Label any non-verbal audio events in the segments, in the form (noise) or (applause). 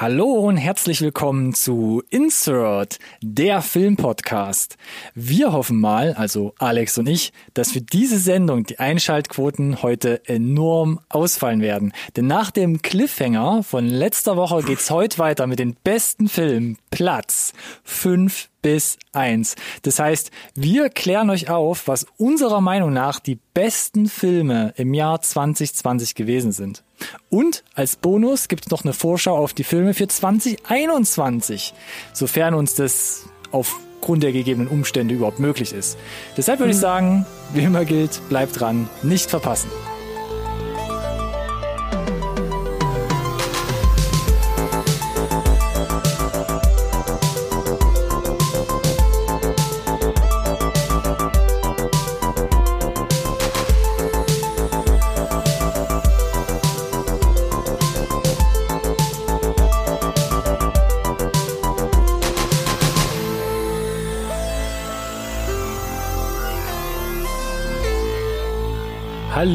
Hallo und herzlich willkommen zu Insert, der Filmpodcast. Wir hoffen mal, also Alex und ich, dass für diese Sendung die Einschaltquoten heute enorm ausfallen werden. Denn nach dem Cliffhanger von letzter Woche geht's heute weiter mit den besten Filmen Platz 5 bis 1. Das heißt, wir klären euch auf, was unserer Meinung nach die besten Filme im Jahr 2020 gewesen sind. Und als Bonus gibt es noch eine Vorschau auf die Filme für 2021, sofern uns das aufgrund der gegebenen Umstände überhaupt möglich ist. Deshalb würde ich sagen, wie immer gilt, bleibt dran, nicht verpassen.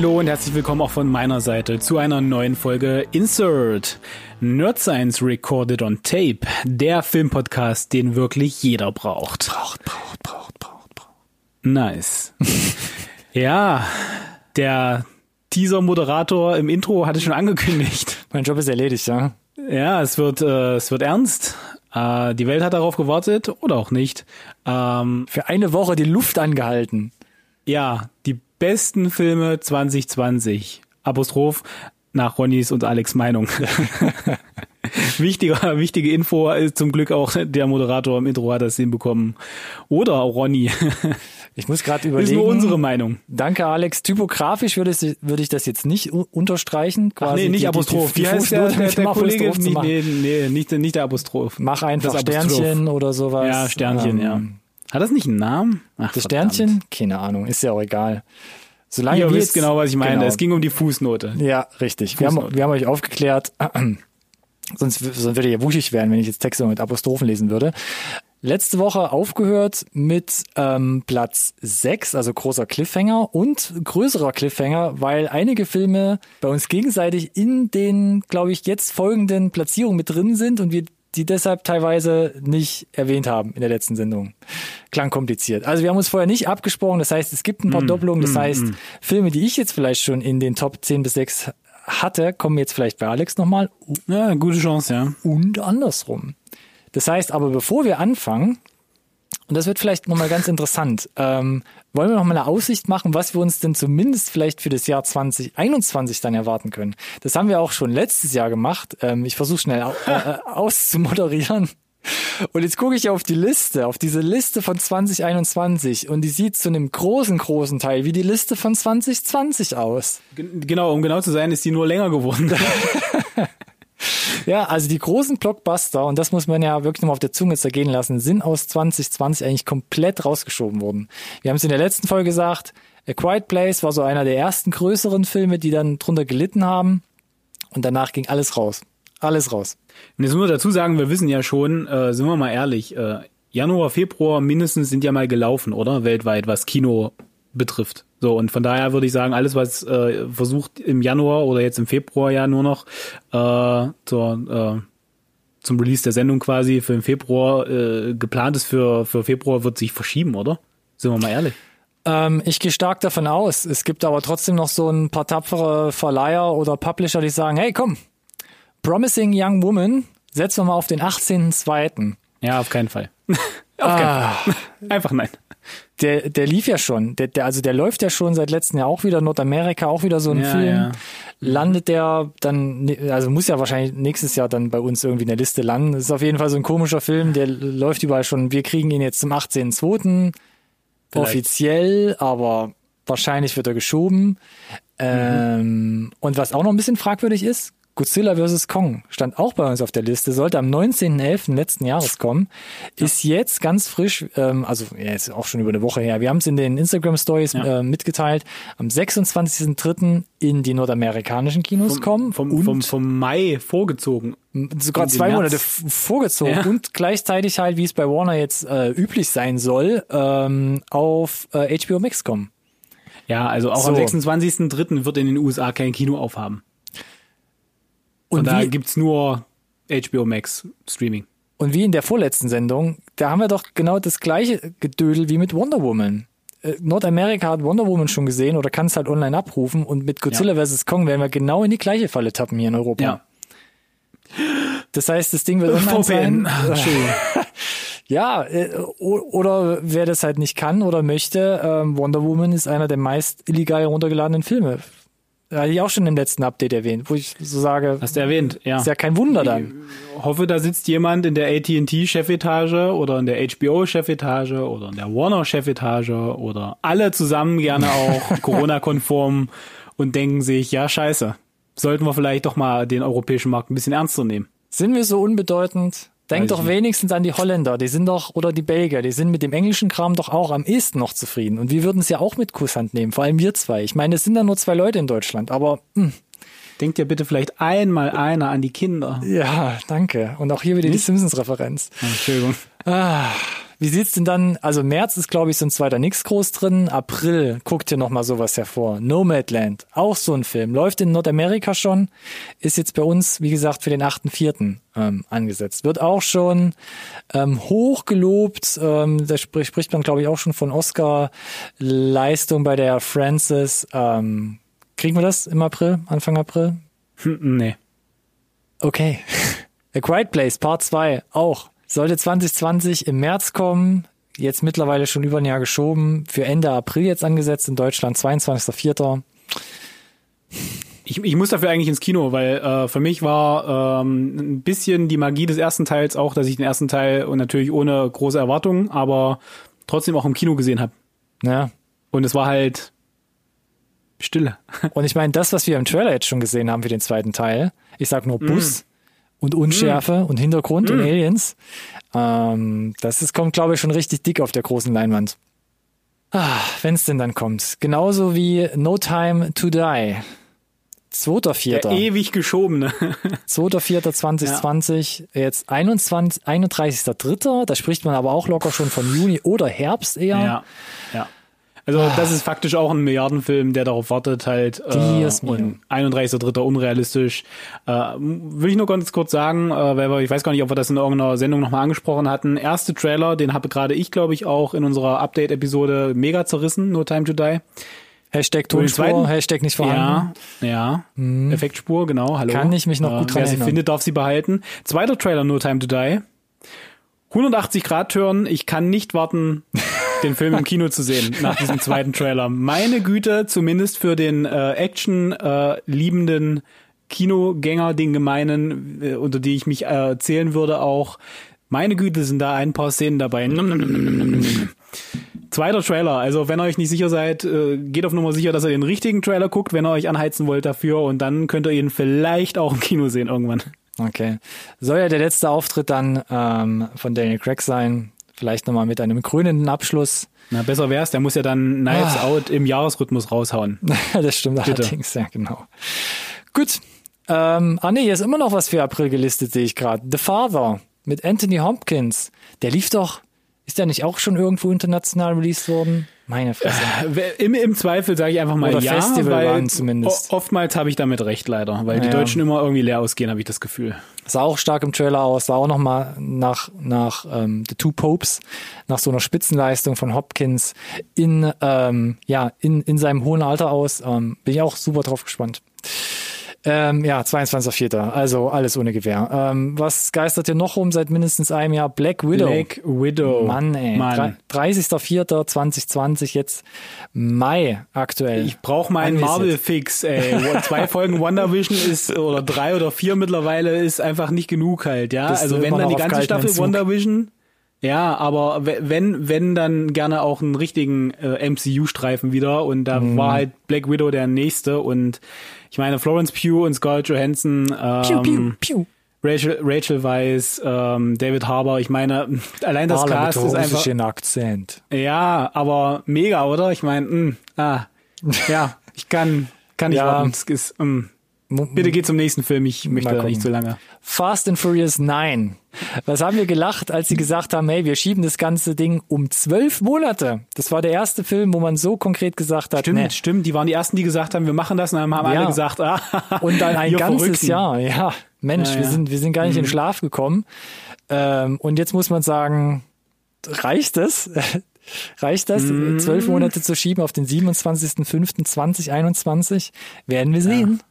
Hallo und herzlich willkommen auch von meiner Seite zu einer neuen Folge Insert Nerd Science Recorded on Tape, der Filmpodcast, den wirklich jeder braucht. Braucht, braucht, braucht, braucht, braucht. Nice. (laughs) ja, der Teaser-Moderator im Intro hatte schon angekündigt. (laughs) Mein Job ist erledigt, ja. Ja, es wird, äh, es wird ernst. Äh, die Welt hat darauf gewartet oder auch nicht. Ähm, Für eine Woche die Luft angehalten. Ja, die besten Filme 2020. Apostroph nach Ronnys und Alex Meinung. (laughs) Wichtiger, wichtige Info ist zum Glück auch der Moderator im Intro hat das hinbekommen. Oder Ronny. (laughs) Ich muss gerade überlegen. ist nur unsere Meinung. Danke, Alex. Typografisch würde, es, würde ich das jetzt nicht unterstreichen. Quasi Ach nee, nicht die, Apostroph. Die, die, die Wie heißt der, der, der Kollege? Nicht, nee, nee, nicht, nicht der Apostroph. Mach einfach Sternchen oder sowas. Ja, Sternchen, ähm, ja. Hat das nicht einen Namen? Ach, das verdammt. Sternchen? Keine Ahnung. Ist ja auch egal. Solange Ihr wisst genau, was ich meine. Genau. Es ging um die Fußnote. Ja, richtig. Wir haben, wir haben euch aufgeklärt. (clears throat) sonst, sonst würde ich ja wuschig werden, wenn ich jetzt Texte mit Apostrophen lesen würde. Letzte Woche aufgehört mit ähm, Platz 6, also großer Cliffhanger und größerer Cliffhanger, weil einige Filme bei uns gegenseitig in den, glaube ich, jetzt folgenden Platzierungen mit drin sind und wir die deshalb teilweise nicht erwähnt haben in der letzten Sendung. Klang kompliziert. Also wir haben uns vorher nicht abgesprochen, das heißt, es gibt ein paar mm, Doppelungen, das mm, heißt, mm. Filme, die ich jetzt vielleicht schon in den Top 10 bis 6 hatte, kommen jetzt vielleicht bei Alex nochmal. Ja, gute Chance, ja. Und andersrum. Das heißt aber, bevor wir anfangen, und das wird vielleicht nochmal ganz interessant. Ähm, wollen wir nochmal eine Aussicht machen, was wir uns denn zumindest vielleicht für das Jahr 2021 dann erwarten können? Das haben wir auch schon letztes Jahr gemacht. Ähm, ich versuche schnell au äh, (laughs) auszumoderieren. Und jetzt gucke ich auf die Liste, auf diese Liste von 2021 und die sieht zu einem großen, großen Teil wie die Liste von 2020 aus. Genau, um genau zu sein, ist die nur länger geworden. (laughs) Ja, also die großen Blockbuster, und das muss man ja wirklich nochmal auf der Zunge zergehen lassen, sind aus 2020 eigentlich komplett rausgeschoben worden. Wir haben es in der letzten Folge gesagt, A Quiet Place war so einer der ersten größeren Filme, die dann drunter gelitten haben. Und danach ging alles raus. Alles raus. Und jetzt muss man dazu sagen, wir wissen ja schon, äh, sind wir mal ehrlich, äh, Januar, Februar mindestens sind ja mal gelaufen, oder? Weltweit, was Kino betrifft. So, und von daher würde ich sagen, alles, was äh, versucht im Januar oder jetzt im Februar ja nur noch äh, zur, äh, zum Release der Sendung quasi für den Februar äh, geplant ist für, für Februar, wird sich verschieben, oder? Sind wir mal ehrlich. Ähm, ich gehe stark davon aus. Es gibt aber trotzdem noch so ein paar tapfere Verleiher oder Publisher, die sagen, hey komm, Promising Young Woman, setzen wir mal auf den 18.02. Ja, auf keinen Fall. (laughs) ah. (laughs) Einfach nein der, der lief ja schon. Der, der, also der läuft ja schon seit letztem Jahr auch wieder Nordamerika, auch wieder so ein ja, Film. Ja. Landet der dann, also muss ja wahrscheinlich nächstes Jahr dann bei uns irgendwie in der Liste landen. Das ist auf jeden Fall so ein komischer Film, der läuft überall schon. Wir kriegen ihn jetzt zum 18.2. offiziell, aber wahrscheinlich wird er geschoben. Mhm. Ähm, und was auch noch ein bisschen fragwürdig ist, Godzilla vs. Kong stand auch bei uns auf der Liste, sollte am 19.11. letzten Jahres kommen, ja. ist jetzt ganz frisch, ähm, also ja, ist auch schon über eine Woche her. Wir haben es in den Instagram Stories ja. äh, mitgeteilt, am 26.03. in die nordamerikanischen Kinos vom, kommen. Vom, und vom, vom Mai vorgezogen. Sogar zwei Monate vorgezogen ja. und gleichzeitig halt, wie es bei Warner jetzt äh, üblich sein soll, ähm, auf äh, HBO Max kommen. Ja, also auch so. am 26.03. wird in den USA kein Kino aufhaben. Und da gibt's nur HBO Max Streaming. Und wie in der vorletzten Sendung, da haben wir doch genau das gleiche Gedödel wie mit Wonder Woman. Äh, Nordamerika hat Wonder Woman schon gesehen oder kann es halt online abrufen und mit Godzilla Ja. vs. Kong werden wir genau in die gleiche Falle tappen hier in Europa. Ja. Das heißt, das Ding wird online (laughs) sein. (laughs) Entschuldigung. Ja, äh, oder wer das halt nicht kann oder möchte, ähm, Wonder Woman ist einer der meist illegal heruntergeladenen Filme. Hatte ich auch schon im letzten Update erwähnt, wo ich so sage, Hast du erwähnt, ja. ist ja kein Wunder dann. hoffe, da sitzt jemand in der AT&T-Chefetage oder in der HBO-Chefetage oder in der Warner-Chefetage oder alle zusammen gerne auch (laughs) Corona-konform und denken sich, ja, scheiße, sollten wir vielleicht doch mal den europäischen Markt ein bisschen ernster nehmen. Sind wir so unbedeutend? Denk doch nicht. wenigstens an die Holländer, die sind doch, oder die Belgier, die sind mit dem englischen Kram doch auch am ehesten noch zufrieden. Und wir würden es ja auch mit Kusshand nehmen, vor allem wir zwei. Ich meine, es sind ja nur zwei Leute in Deutschland, aber hm, Denkt ja bitte vielleicht einmal einer an die Kinder. ja, danke. Und auch hier wieder die Simpsons-Referenz. Entschuldigung. Ah, wie sieht's denn dann? Also März ist, glaube ich, so ein zweiter nix groß drin. April guckt hier noch mal sowas hervor. Nomadland, auch so ein Film, läuft in Nordamerika schon, ist jetzt bei uns, wie gesagt, für den 8.4. Ähm, angesetzt. Wird auch schon ähm, hoch gelobt. Ähm, da spricht, spricht man, glaube ich, auch schon von Oscar-Leistung bei der Francis. Ähm, kriegen wir das im April, Anfang April? Hm, nee. Okay. (laughs) A Quiet Place Part 2 auch. Sollte 2020 im März kommen. Jetzt mittlerweile schon über ein Jahr geschoben. Für Ende April jetzt angesetzt in Deutschland. 22.04. Ich, ich muss dafür eigentlich ins Kino, weil äh, für mich war ähm, ein bisschen die Magie des ersten Teils auch, dass ich den ersten Teil und natürlich ohne große Erwartungen, aber trotzdem auch im Kino gesehen habe. Ja. Und es war halt Stille. Und ich meine, das, was wir im Trailer jetzt schon gesehen haben für den zweiten Teil, ich sag nur Bus und Unschärfe und Hintergrund und Aliens, ähm, das ist, kommt, glaube ich, schon richtig dick auf der großen Leinwand. Ah, wenn es denn dann kommt. Genauso wie No Time to Die. 2.4. Der ewig geschobene. (laughs) 2.4.2020, jetzt 21, 31.3., da spricht man aber auch locker schon von Juni oder Herbst eher. ja, ja. Also das ist faktisch auch ein Milliardenfilm, der darauf wartet halt. Äh, und 31.3. unrealistisch. Äh, will ich nur ganz kurz sagen, äh, weil wir, ich weiß gar nicht, ob wir das in irgendeiner Sendung nochmal angesprochen hatten. Erste Trailer, den habe gerade ich, glaube ich, auch in unserer Update-Episode mega zerrissen, No Time to Die. Hashtag Tonspur? Hashtag nicht vorhanden. Ja, ja. Effektspur, genau. Hallo. Kann ich mich noch gut dran Wer sie erinnern. findet, darf sie behalten. Zweiter Trailer, No Time to Die. 180 Grad Turn. Ich kann nicht warten, den Film im Kino zu sehen nach diesem zweiten Trailer. Meine Güte, zumindest für den äh, Action äh, liebenden Kinogänger, den gemeinen, äh, unter die ich mich äh, zählen würde, auch. Meine Güte, sind da ein paar Szenen dabei. Zweiter Trailer. Also wenn ihr euch nicht sicher seid, äh, geht auf Nummer sicher, dass ihr den richtigen Trailer guckt, wenn ihr euch anheizen wollt dafür und dann könnt ihr ihn vielleicht auch im Kino sehen irgendwann. Okay. Soll ja der letzte Auftritt dann ähm, von Daniel Craig sein. Vielleicht nochmal mit einem krönenden Abschluss. Na, besser wär's, der muss ja dann Knives Ah. Out im Jahresrhythmus raushauen. (laughs) das stimmt allerdings, ja, genau. Gut. Ähm, ah nee, hier ist immer noch was für April gelistet, sehe ich gerade. The Father mit Anthony Hopkins. Der lief doch, ist der nicht auch schon irgendwo international released worden? Meine Fresse. (laughs) Im, Im Zweifel sage ich einfach mal Oder ja, Festival weil waren zumindest. oftmals habe ich damit recht leider, weil die Ja. Deutschen immer irgendwie leer ausgehen, habe ich das Gefühl. Sah auch stark im Trailer aus, sah auch nochmal nach, nach ähm, The Two Popes, nach so einer Spitzenleistung von Hopkins in, ähm, ja, in, in seinem hohen Alter aus. Ähm, bin ich auch super drauf gespannt. Ähm, ja, 22.04. Also alles ohne Gewehr. Ähm, was geistert hier noch rum seit mindestens einem Jahr? Black Widow. Black Widow. Mann, ey. Mann. 30.04.2020, jetzt Mai aktuell. Ich brauche meinen. Marvel-Fix, ey. Zwei (laughs) Folgen WandaVision ist, oder drei oder vier mittlerweile, ist einfach nicht genug halt, ja. Bist also wenn dann die ganze Staffel Entzug? WandaVision, ja, aber we- wenn, wenn dann gerne auch einen richtigen äh, MCU-Streifen wieder und da Mhm. war halt Black Widow der nächste und ich meine Florence Pugh und Scarlett Johansson, ähm, Piu, piu, piu. Rachel, Rachel Weisz, ähm, David Harbour, ich meine, (laughs) allein das Carla Cast ist einfach, russischen Akzent. ja, aber mega, oder? Ich meine, mh, ah, ja, ich kann, kann nicht Ja. warten. Es ist, mh. Bitte geh zum nächsten Film, ich möchte da nicht gucken. so lange. Fast and Furious 9. Was haben wir gelacht, als sie gesagt haben, hey, wir schieben das ganze Ding um zwölf Monate. Das war der erste Film, wo man so konkret gesagt hat, Stimmt, nee. stimmt, die waren die ersten, die gesagt haben, wir machen das und dann haben Ja. alle gesagt, ah, (laughs) Und dann ein ganzes Verrückten. Jahr, ja. Mensch, Ja, wir ja. sind, wir sind gar nicht in den Schlaf gekommen. Ähm, und jetzt muss man sagen, reicht es? (laughs) reicht das, zwölf Monate zu schieben auf den 27.05.2021? Werden wir sehen.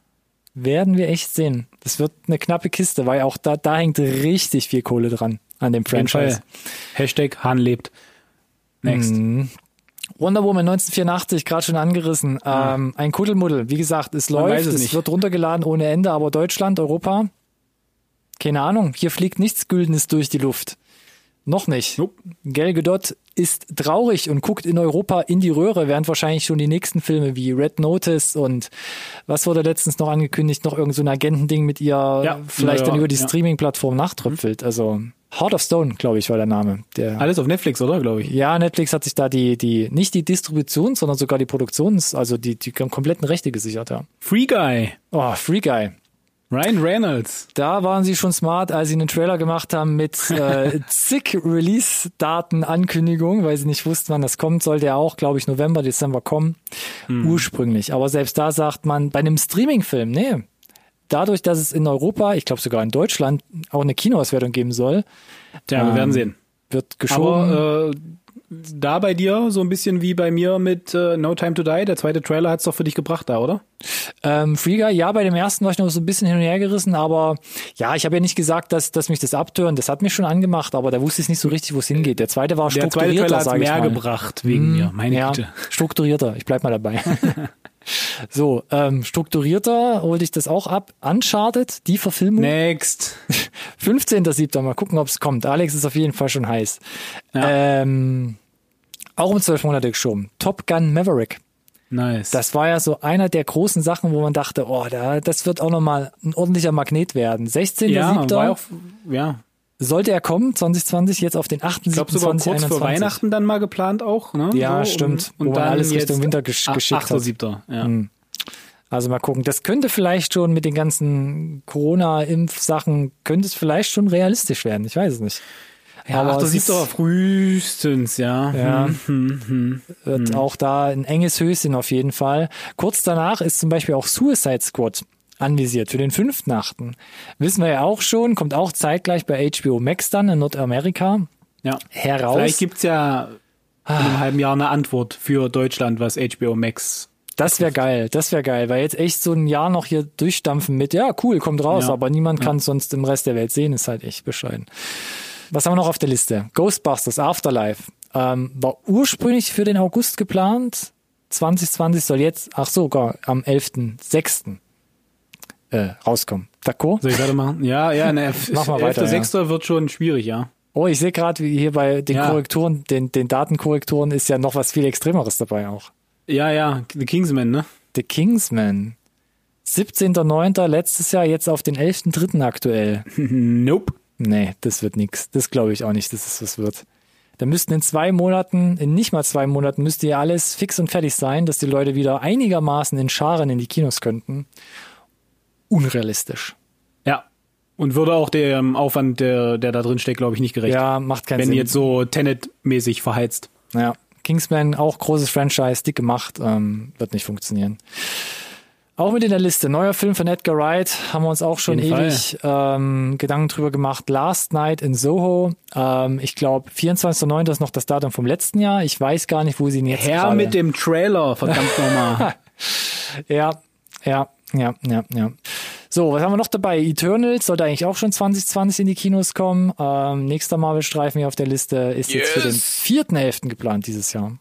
Werden wir echt sehen. Das wird eine knappe Kiste, weil auch da, da hängt richtig viel Kohle dran an dem Franchise. Hashtag Hahn lebt. Next. Mhm. Wonder Woman 1984, gerade schon angerissen. Ähm, ein Kuddelmuddel. Wie gesagt, es Man läuft, es es wird runtergeladen ohne Ende, aber Deutschland, Europa, keine Ahnung. Hier fliegt nichts Güldenes durch die Luft. Noch nicht. Nope. Gal Gadot ist traurig und guckt in Europa in die Röhre, während wahrscheinlich schon die nächsten Filme wie Red Notice und was wurde letztens noch angekündigt, noch irgend so ein Agentending mit ihr Ja, vielleicht ja, dann über die ja. Streaming-Plattform nachtröpfelt. Also Heart of Stone, glaube ich, war der Name. Der Alles auf Netflix, oder? Glaube ich. ja, Netflix hat sich da die, die, nicht die Distributions, sondern sogar die Produktions, also die, die kompletten Rechte gesichert, ja. Free Guy. Oh, Free Guy. Ryan Reynolds. Da waren sie schon smart, als sie einen Trailer gemacht haben mit äh, (laughs) zig Release-Daten-Ankündigungen, weil sie nicht wussten, wann das kommt. Sollte ja auch, glaube ich, November, Dezember kommen. Ursprünglich. Aber selbst da sagt man, bei einem Streaming-Film, nee. Dadurch, dass es in Europa, ich glaube sogar in Deutschland, auch eine Kinoauswertung geben soll, Tja, wir Ähm, werden sehen. wird geschoben. Aber äh, da bei dir so ein bisschen wie bei mir mit äh, No Time to Die. Der zweite Trailer hat's doch für dich gebracht da, oder? Ähm, Free Guy, ja, bei dem ersten war ich noch so ein bisschen hin und her gerissen, aber ja, ich habe ja nicht gesagt, dass, dass mich das abtören. Das hat mich schon angemacht, aber da wusste ich nicht so richtig, wo es hingeht. Der zweite war Der zweite strukturierter, hat's sage ich mehr mal. gebracht wegen mir. Meine ja, Güte. strukturierter. Ich bleib mal dabei. (laughs) so, ähm, strukturierter holte ich das auch ab. Uncharted, die Verfilmung. Next. (laughs) 15.07. Mal gucken, ob es kommt. Alex ist auf jeden Fall schon heiß. Ja. Ähm, auch um zwölf Monate geschoben. Top Gun Maverick. Nice. Das war ja so einer der großen Sachen, wo man dachte, oh, da, das wird auch nochmal ein ordentlicher Magnet werden. 16.07. ja, war auch, ja. sollte er kommen, 2020, jetzt auf den 8.07. Ich glaube sogar kurz vor 2021. Weihnachten dann mal geplant auch. Ne? Ja, so, stimmt. Und, und dann alles Richtung Winter gesch- geschickt hat. 8.7. Ja. Also mal gucken. Das könnte vielleicht schon mit den ganzen Corona-Impfsachen, könnte es vielleicht schon realistisch werden. Ich weiß es nicht. Ja, Aber aber es ist- 8.7. frühestens, ja. Ja. Hm, hm, hm. Wird auch da ein enges Höschen auf jeden Fall. Kurz danach ist zum Beispiel auch Suicide Squad anvisiert für den 5.8. Wissen wir ja auch schon, kommt auch zeitgleich bei HBO Max dann in Nordamerika Ja. heraus. Vielleicht gibt's ja in einem halben Jahr eine Antwort für Deutschland, was HBO Max. Das wäre geil, das wäre geil, weil jetzt echt so ein Jahr noch hier durchstampfen mit, ja, cool, kommt raus, Ja. aber niemand kann es sonst im Rest der Welt sehen, ist halt echt bescheiden. Was haben wir noch auf der Liste? Ghostbusters Afterlife. Ähm, war ursprünglich für den August geplant. 2020 soll jetzt, ach so, gar am 11.06. Äh, rauskommen. D'accord? Soll ich weitermachen? (laughs) Ja, ja, ne, Mach mal weiter, 11.6. wird schon schwierig, ja. Oh, ich sehe gerade, wie hier bei den Ja. Korrekturen, den, den Datenkorrekturen ist ja noch was viel Extremeres dabei auch. Ja, ja, The Kingsman, ne? The Kingsman. 17.09. letztes Jahr, jetzt auf den 11.3. aktuell. (laughs) Nope. Nee, das wird nix. Das glaube ich auch nicht, dass es was wird. Da müssten in zwei Monaten, in nicht mal zwei Monaten, müsste ja alles fix und fertig sein, dass die Leute wieder einigermaßen in Scharen in die Kinos könnten. Unrealistisch. Ja. Und würde auch dem Aufwand, der, der da drin steckt, glaube ich, nicht gerecht. Ja, macht keinen wenn Sinn. jetzt so Tenet-mäßig verheizt. Ja, Kingsman, auch großes Franchise, dick gemacht, ähm, wird nicht funktionieren. Auch mit in der Liste. Neuer Film von Edgar Wright haben wir uns auch schon ewig ähm, Gedanken drüber gemacht. Last Night in Soho. Ähm, ich glaube, 24.09. ist noch das Datum vom letzten Jahr. Ich weiß gar nicht, wo sie ihn jetzt Herr mit dem Trailer, verdammt nochmal. (laughs) Ja, ja, ja, ja, ja. So, was haben wir noch dabei? Eternals sollte eigentlich auch schon 2020 in die Kinos kommen. Ähm, nächster Marvel-Streifen hier auf der Liste ist jetzt für den Yes. 4.11. geplant dieses Jahr.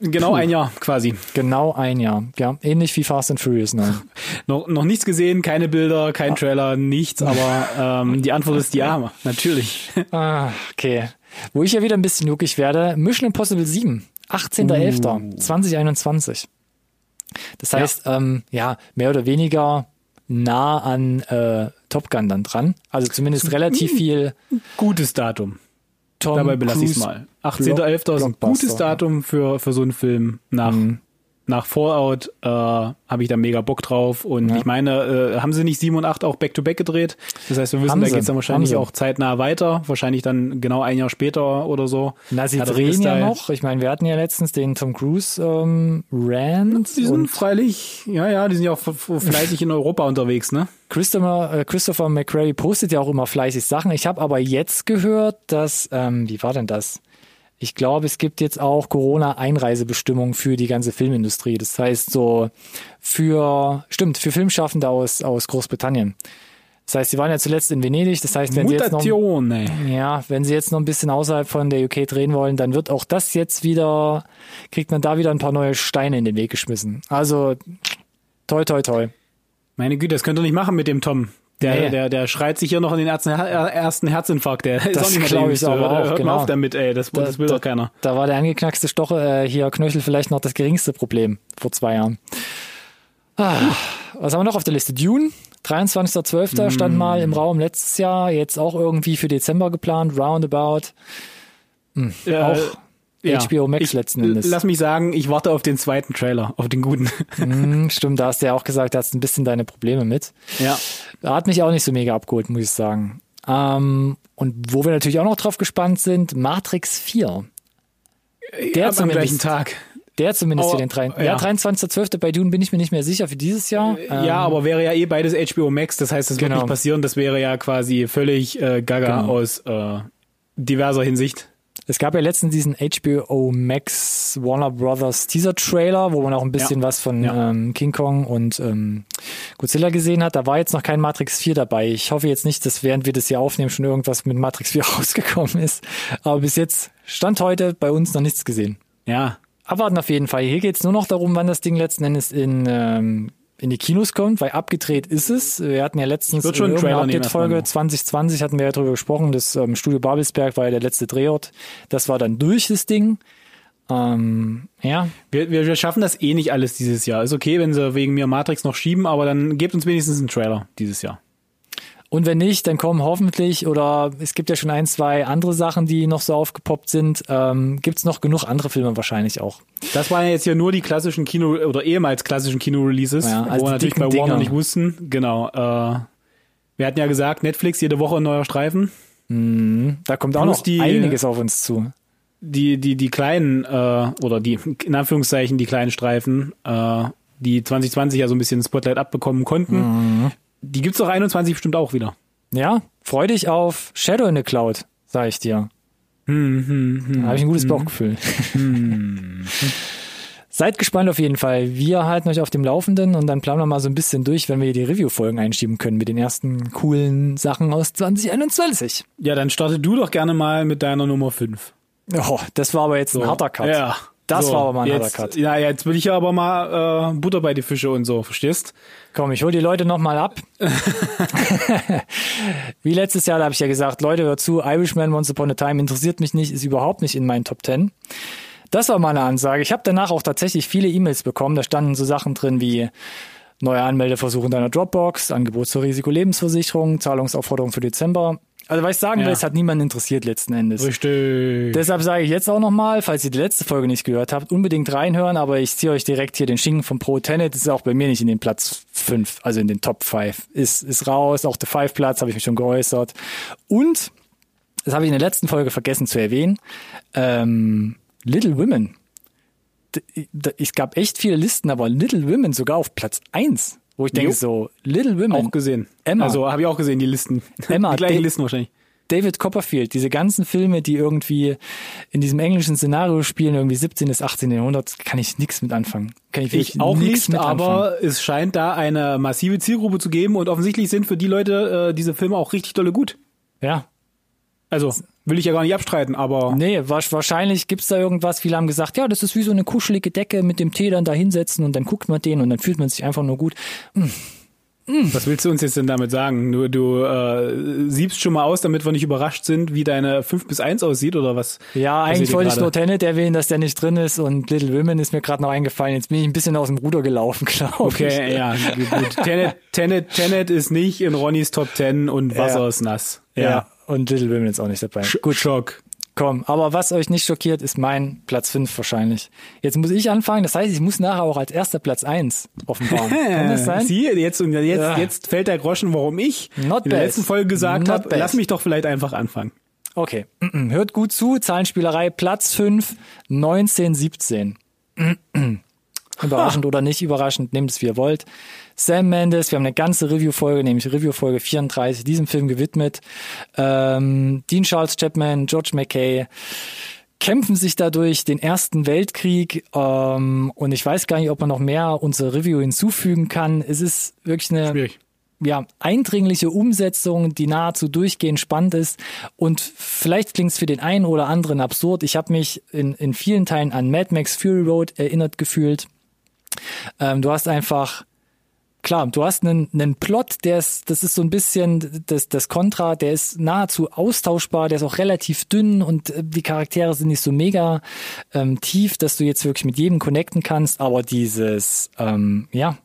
Genau ein Jahr quasi. Genau ein Jahr. Ja, ähnlich wie Fast and Furious 9. (laughs) Noch, noch nichts gesehen, keine Bilder, kein Trailer, nichts, aber ähm, die Antwort ist ja, (laughs) natürlich. ah, okay. Wo ich ja wieder ein bisschen juckig werde, Mission Impossible 7, 18.11.2021. Das heißt, ähm, ja, mehr oder weniger nah an äh, Top Gun dann dran. Also zumindest relativ viel Gutes Datum. Tom Dabei belasse ich es mal. 18.11. ist ein gutes Datum für, für so einen Film nach nach Fallout äh, habe ich da mega Bock drauf. Und ich meine, äh, haben sie nicht 7 und 8 auch Back-to-Back gedreht? Das heißt, wir wissen, Haben da sie, geht's dann wahrscheinlich auch zeitnah weiter. Wahrscheinlich dann genau ein Jahr später oder so. Na, sie Hat drehen ja noch. Ich meine, wir hatten ja letztens den Tom Cruise ähm, Rant Die sind freilich, ja, ja, die sind ja auch fleißig in Europa unterwegs, ne? Christopher, äh, Christopher McCrary postet ja auch immer fleißig Sachen. Ich habe aber jetzt gehört, dass, ähm, wie war denn das? Ich glaube, es gibt jetzt auch Corona-Einreisebestimmungen für die ganze Filmindustrie. Das heißt so für, stimmt, für Filmschaffende aus, aus Großbritannien. Das heißt, sie waren ja zuletzt in Venedig. Das heißt, wenn sie jetzt noch, ey. ja, wenn sie jetzt noch ein bisschen außerhalb von der UK drehen wollen, dann wird auch das jetzt wieder, kriegt man da wieder ein paar neue Steine in den Weg geschmissen. Also, toi, toi, toi. Meine Güte, das könnt ihr nicht machen mit dem Tom. Der, Nee. der, der schreit sich hier noch in den ersten, ersten Herzinfarkt. Der ist Das auch nicht mehr glaub der ich aber auch, Hört genau. auf damit, ey. Das, das, will doch keiner. Da war der angeknackste Stoche äh, hier Knöchel vielleicht noch das geringste Problem vor zwei Jahren. Ah, was haben wir noch auf der Liste? Dune, 23.12. stand Mm. mal im Raum letztes Jahr, jetzt auch irgendwie für Dezember geplant, roundabout. Ja, auch HBO Max ich, letzten Endes. Lass mich sagen, ich warte auf den zweiten Trailer, auf den guten. (laughs) Hm, stimmt, da hast du ja auch gesagt, da hast du ein bisschen deine Probleme mit. ja. Hat mich auch nicht so mega abgeholt, muss ich sagen. Ähm, und wo wir natürlich auch noch drauf gespannt sind, Matrix 4. Der am, am gleichen Tag. Der zumindest Aber, für den 3. Ja, ja. 23.12. bei Dune bin ich mir nicht mehr sicher für dieses Jahr. Ähm, ja, aber wäre ja eh beides HBO Max, das heißt, das wird Genau. nicht passieren. Das wäre ja quasi völlig äh, gaga Genau. aus äh, diverser Hinsicht. Es gab ja letztens diesen HBO Max Warner Brothers Teaser Trailer, wo man auch ein bisschen Ja. was von Ja. ähm, King Kong und ähm, Godzilla gesehen hat. Da war jetzt noch kein Matrix 4 dabei. Ich hoffe jetzt nicht, dass während wir das hier aufnehmen schon irgendwas mit Matrix 4 (laughs) rausgekommen ist. Aber bis jetzt stand heute bei uns noch nichts gesehen. Ja. Abwarten auf jeden Fall. Hier geht's nur noch darum, wann das Ding letzten Endes in, ähm, in die Kinos kommt, weil abgedreht ist es. Wir hatten ja letztens in Trailer irgendeiner Update-Folge erstmal 2020 hatten wir ja drüber gesprochen. Das ähm, Studio Babelsberg war ja der letzte Drehort. Das war dann durch das Ding. Ähm, ja, Wir, wir, wir schaffen das eh nicht alles dieses Jahr. Ist okay, wenn sie wegen mir Matrix noch schieben, aber dann gebt uns wenigstens einen Trailer dieses Jahr. Und wenn nicht, dann kommen hoffentlich, oder es gibt ja schon ein, zwei andere Sachen, die noch so aufgepoppt sind, ähm, gibt's noch genug andere Filme wahrscheinlich auch. Das waren ja jetzt hier nur die klassischen Kino- oder ehemals klassischen Kino-Releases, Ja, also wo wir natürlich bei Warner Dinger. nicht wussten. Genau. Äh, wir hatten ja gesagt, Netflix jede Woche ein neuer Streifen. Da kommt auch noch die- einiges auf uns zu. Die, die, die kleinen, äh, oder die, in Anführungszeichen, die kleinen Streifen, äh, die 2020 ja so ein bisschen Spotlight abbekommen konnten, Mhm. Die gibt's doch 21 bestimmt auch wieder. Ja, freu dich auf Shadow in the Cloud, sag ich dir. Hm, Da habe ich ein gutes Bauchgefühl. (laughs) Seid gespannt auf jeden Fall. Wir halten euch auf dem Laufenden und dann planen wir mal so ein bisschen durch, wenn wir die Review-Folgen einschieben können mit den ersten coolen Sachen aus 2021. Ja, dann starte du doch gerne mal mit deiner Nummer 5. Oh, das war aber jetzt ein harter Cut. Ja. Das so, war aber mal ein jetzt, Cut. Ja, jetzt will ich ja aber mal äh, Butter bei die Fische und so, verstehst? Komm, ich hol die Leute nochmal ab. (laughs) (laughs) Wie letztes Jahr, da habe ich ja gesagt, Leute, hört zu, Irishman Once Upon a Time interessiert mich nicht, ist überhaupt nicht in meinen Top Ten. Das war meine Ansage. Ich habe danach auch tatsächlich viele E-Mails bekommen. Da standen so Sachen drin wie neue Anmeldeversuch in deiner Dropbox, Angebot zur Risikolebensversicherung, Zahlungsaufforderung für Dezember. Also was ich sagen will, Ja. es hat niemanden interessiert letzten Endes. Richtig. Deshalb sage ich jetzt auch nochmal, falls ihr die letzte Folge nicht gehört habt, unbedingt reinhören, aber ich ziehe euch direkt hier den Schinken vom Pro Tenet. Das ist auch bei mir nicht in den Platz 5, also in den Top 5. Ist, ist raus, auch der 5 Platz habe ich mich schon geäußert. Und, das habe ich in der letzten Folge vergessen zu erwähnen, ähm, Little Women. Es gab echt viele Listen, aber Little Women sogar auf Platz 1. Wo ich denke so, Little Women. auch gesehen. Emma. Also habe ich auch gesehen, die Listen. (laughs) Emma, die gleichen Dave- Listen wahrscheinlich. David Copperfield, diese ganzen Filme, die irgendwie in diesem englischen Szenario spielen, irgendwie 17. bis 18. Jahrhundert, kann ich nichts mit anfangen. Kann ich, wirklich Ich auch nix nicht, mit anfangen. aber es scheint da eine massive Zielgruppe zu geben und offensichtlich sind für die Leute äh, diese Filme auch richtig dolle gut. Ja. Also will ich ja gar nicht abstreiten, aber Nee, wa- wahrscheinlich gibt's da irgendwas. Viele haben gesagt, ja, das ist wie so eine kuschelige Decke mit dem Tee dann da hinsetzen und dann guckt man den und dann fühlt man sich einfach nur gut. was willst du uns jetzt denn damit sagen? Du, du äh, siebst schon mal aus, damit wir nicht überrascht sind, wie deine 5 bis 1 aussieht oder was? Ja, eigentlich wollte ich nur Tenet erwähnen, dass der nicht drin ist und Little Women ist mir gerade noch eingefallen. Jetzt bin ich ein bisschen aus dem Ruder gelaufen, (laughs) glaube ich. Okay, ja, gut. Tenet, Tenet, Tenet ist nicht in Ronnys Top 10 und Wasser Ja. ist nass. Ja. Und Little Women ist auch nicht dabei. Gut. Schock. Komm, aber was euch nicht schockiert, ist mein Platz 5 wahrscheinlich. Jetzt muss ich anfangen, das heißt, ich muss nachher auch als erster Platz 1 offenbaren. (laughs) Kann das sein? Sieh, jetzt, und jetzt, Ja. jetzt fällt der Groschen, warum ich Not in der bad. letzten Folge gesagt habe, lass mich doch vielleicht einfach anfangen. Okay, (clears throat) hört gut zu, Zahlenspielerei, Platz 5, 1917. (clears throat) Überraschend oder nicht überraschend, nehmt es wie ihr wollt. Sam Mendes, wir haben eine ganze Review-Folge, nämlich Review-Folge 34, diesem Film gewidmet. Ähm, Dean Charles Chapman, George McKay kämpfen sich dadurch den Ersten Weltkrieg ähm, und ich weiß gar nicht, ob man noch mehr unser Review hinzufügen kann. Es ist wirklich eine Schwierig. ja, eindringliche Umsetzung, die nahezu durchgehend spannend ist. Und vielleicht klingt es für den einen oder anderen absurd. Ich habe mich in, in vielen Teilen an Mad Max Fury Road erinnert gefühlt. Ähm, du hast einfach, klar, du hast einen, einen Plot, der ist, das ist so ein bisschen das, das Kontra, der ist nahezu austauschbar, der ist auch relativ dünn und äh, die Charaktere sind nicht so mega ähm, tief, dass du jetzt wirklich mit jedem connecten kannst, aber dieses, ähm, ja,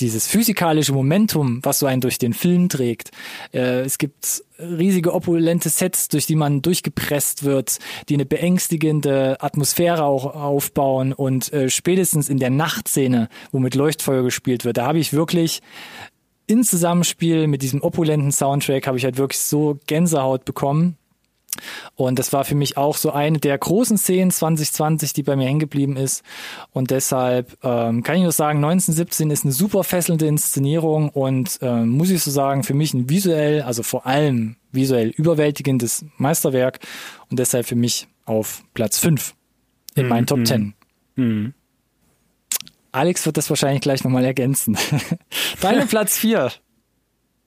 dieses physikalische Momentum, was so einen durch den Film trägt. Äh, es gibt riesige opulente Sets, durch die man durchgepresst wird, die eine beängstigende Atmosphäre auch aufbauen und äh, spätestens in der Nachtszene, wo mit Leuchtfeuer gespielt wird, da habe ich wirklich in Zusammenspiel mit diesem opulenten Soundtrack habe ich halt wirklich so Gänsehaut bekommen. Und das war für mich auch so eine der großen Szenen 2020, die bei mir hängen geblieben ist. Und deshalb ähm, kann ich nur sagen, 1917 ist eine super fesselnde Inszenierung und ähm, muss ich so sagen, für mich ein visuell, also vor allem visuell überwältigendes Meisterwerk und deshalb für mich auf Platz 5 in meinen Top 10. Alex wird das wahrscheinlich gleich nochmal ergänzen. (laughs) Deine Platz 4.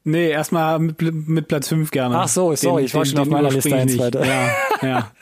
Nee, erstmal mit, mit Platz 5 gerne. Ach so, sorry, ich war schon auf meiner Liste überspringe eins ich nicht. weiter. Ja, ja. (laughs)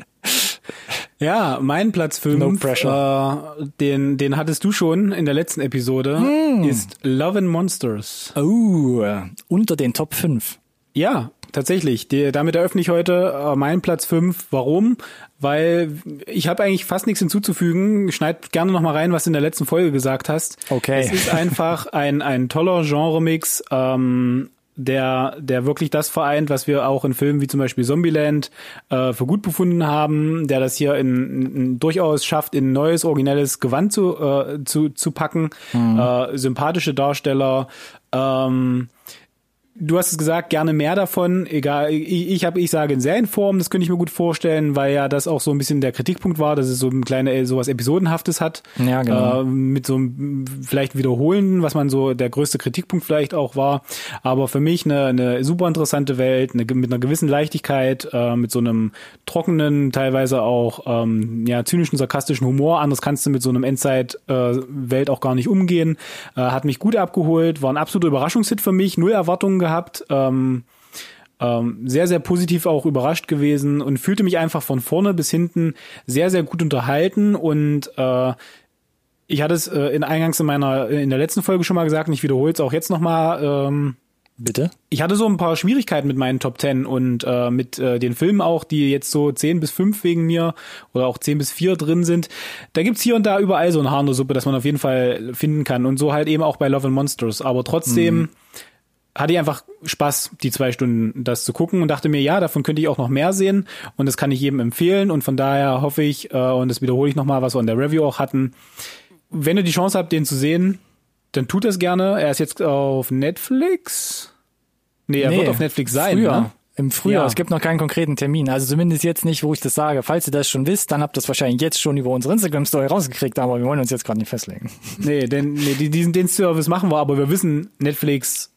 Ja, mein Platz 5, No pressure. äh, den, den hattest du schon in der letzten Episode, Hm. ist Love and Monsters. Oh, unter den Top 5. Ja, tatsächlich. Die, damit eröffne ich heute äh, meinen Platz 5. Warum? Weil ich habe eigentlich fast nichts hinzuzufügen. Schneid gerne noch mal rein, was du in der letzten Folge gesagt hast. Okay. Es ist einfach ein, ein toller Genremix, ähm, der, der wirklich das vereint, was wir auch in Filmen wie zum Beispiel Zombieland äh, für gut befunden haben, der das hier in, in durchaus schafft, in ein neues, originelles Gewand zu, äh, zu, zu packen. Äh, sympathische Darsteller, ähm, Du hast es gesagt, gerne mehr davon. Egal, ich, ich habe, ich sage in Serienform, das könnte ich mir gut vorstellen, weil ja das auch so ein bisschen der Kritikpunkt war, dass es so ein kleine, sowas Episodenhaftes hat. Ja, genau. Äh, mit so einem vielleicht Wiederholen, was man so der größte Kritikpunkt vielleicht auch war. Aber für mich eine, eine super interessante Welt, eine, mit einer gewissen Leichtigkeit, äh, mit so einem trockenen, teilweise auch ähm, ja zynischen, sarkastischen Humor. Anders kannst du mit so einem Endzeit-Welt auch gar nicht umgehen. Äh, hat mich gut abgeholt, war ein absoluter Überraschungshit für mich, null Erwartungen gehabt. Ähm, ähm, sehr, sehr positiv auch überrascht gewesen und fühlte mich einfach von vorne bis hinten sehr, sehr gut unterhalten und äh, ich hatte es äh, in eingangs in meiner in der letzten Folge schon mal gesagt und ich wiederhole es auch jetzt nochmal. Ähm, Bitte? ich hatte so ein paar Schwierigkeiten mit meinen Top Ten und äh, mit äh, den Filmen auch, die jetzt so 10 bis 5 wegen mir oder auch 10 bis 4 drin sind. Da gibt's hier und da überall so ein Haar in der Suppe, das man auf jeden Fall finden kann. Und so halt eben auch bei Love and Monsters. Aber trotzdem hatte ich einfach Spaß, die zwei Stunden das zu gucken und dachte mir, ja, davon könnte ich auch noch mehr sehen und das kann ich jedem empfehlen und von daher hoffe ich, äh, und das wiederhole ich nochmal, was wir in der Review auch hatten, wenn ihr die Chance habt, den zu sehen, dann tut das gerne. Er ist jetzt auf Netflix. Nee, er wird auf Netflix sein. Früher. Ne? Im Frühjahr. Ja. Es gibt noch keinen konkreten Termin. Also zumindest jetzt nicht, wo ich das sage. Falls ihr das schon wisst, dann habt ihr das wahrscheinlich jetzt schon über unsere Instagram-Story rausgekriegt, aber wir wollen uns jetzt gerade nicht festlegen. Nee, denn nee, die- diesen den Service machen wir, aber wir wissen, Netflix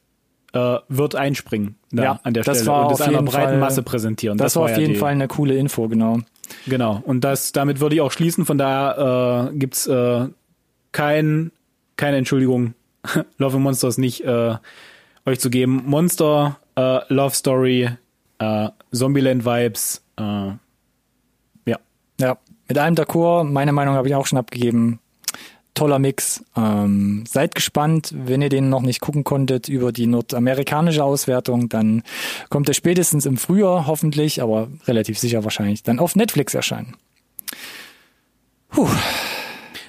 äh, wird einspringen Ja, an der das Stelle war und das auf einer breiten Fall- Masse präsentieren. Das, war auf ja jeden die, Fall eine coole Info, genau. Genau. Und das, damit würde ich auch schließen. Von daher äh, gibt's äh, kein, keine Entschuldigung, (laughs) Love and Monsters nicht äh, euch zu geben. Monster, äh, Love Story, äh, Zombieland Vibes, äh, ja. Ja, mit allem d'accord. Meine Meinung habe ich auch schon abgegeben. Toller Mix. Ähm, seid gespannt, wenn ihr den noch nicht gucken konntet über die nordamerikanische Auswertung, dann kommt er spätestens im Frühjahr hoffentlich, aber relativ sicher wahrscheinlich dann auf Netflix erscheinen.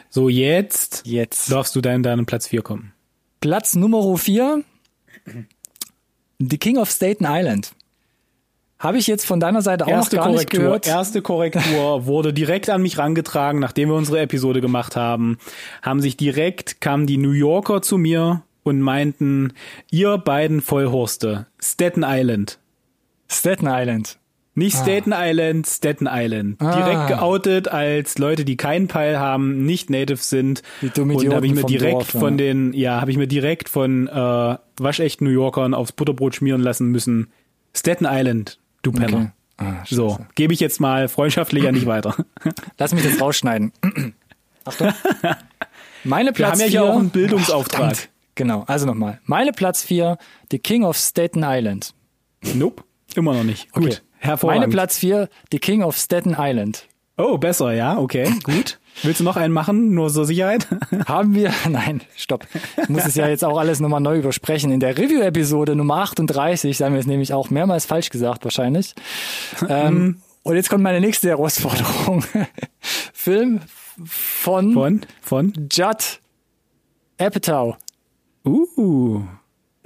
So, jetzt Jetzt darfst du dann deinen Platz 4 kommen. Platz Nummer 4. The King of Staten Island. Habe ich jetzt von deiner Seite auch erste noch gar Korrektur, nicht gehört. Erste Korrektur wurde direkt an mich rangetragen, nachdem wir unsere Episode gemacht haben. Haben sich direkt, kamen die New Yorker zu mir und meinten, ihr beiden Vollhorste, Staten Island. Staten Island. Nicht Staten Island, Staten Island. Direkt Ah. geoutet als Leute, die keinen Peil haben, nicht native sind. Die dummen und habe ich mir direkt Dorf, von den, ja, habe ich mir direkt von äh, waschechten New Yorkern aufs Butterbrot schmieren lassen müssen. Staten Island, du Penner. Okay. Ah, So, gebe ich jetzt mal freundschaftlich an dich weiter. (laughs) Lass mich das rausschneiden. (clears throat) Achtung. Meine Wir Platz haben ja hier auch einen Bildungsauftrag. Verdammt. Genau, also nochmal. Meine Platz 4, The King of Staten Island. Nope, immer noch nicht. Gut, Okay. hervorragend. Meine Platz 4, The King of Staten Island. Oh, besser, ja, okay, (clears throat) gut. Willst du noch einen machen, nur zur Sicherheit? (laughs) Haben wir, (laughs) nein, stopp. Ich muss es ja jetzt auch alles nochmal neu übersprechen. In der Review-Episode Nummer 38, da haben wir es nämlich auch mehrmals falsch gesagt, wahrscheinlich. (laughs) ähm, und jetzt kommt meine nächste Herausforderung. Film von, Von, von? Judd Apatow. Uh,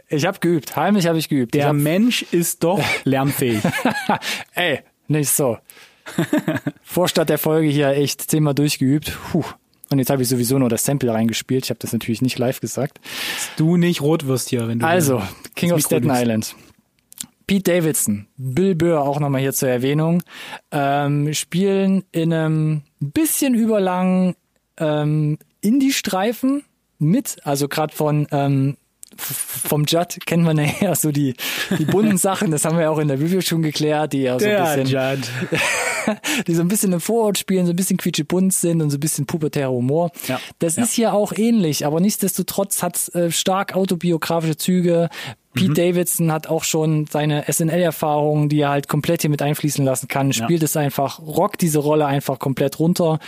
Ich habe geübt, heimlich habe ich geübt. Der hab, Mensch ist doch lernfähig. ey, nicht so. (laughs) Vorstadt der Folge hier echt zehnmal durchgeübt. Puh. Und jetzt habe ich sowieso nur das Sample reingespielt. Ich habe das natürlich nicht live gesagt. du nicht Rotwürst hier, wenn du. Also, King of Staten nimmst. Island. Pete Davidson, Bill Burr auch nochmal hier zur Erwähnung, ähm, spielen in einem bisschen überlangen ähm, Indie-Streifen mit, also gerade von ähm, vom Judd kennt man ja eher so die, die bunten (laughs) Sachen, das haben wir auch in der Review schon geklärt, die ja so Der ein bisschen, (laughs) die so ein bisschen im Vorort spielen, so ein bisschen quietschebunt sind und so ein bisschen pubertärer Humor. Ja. Das Ja. ist hier auch ähnlich, aber nichtsdestotrotz hat äh, stark autobiografische Züge. Pete Davidson hat auch schon seine SNL-Erfahrungen, die er halt komplett hier mit einfließen lassen kann, spielt es einfach, rockt diese Rolle einfach komplett runter.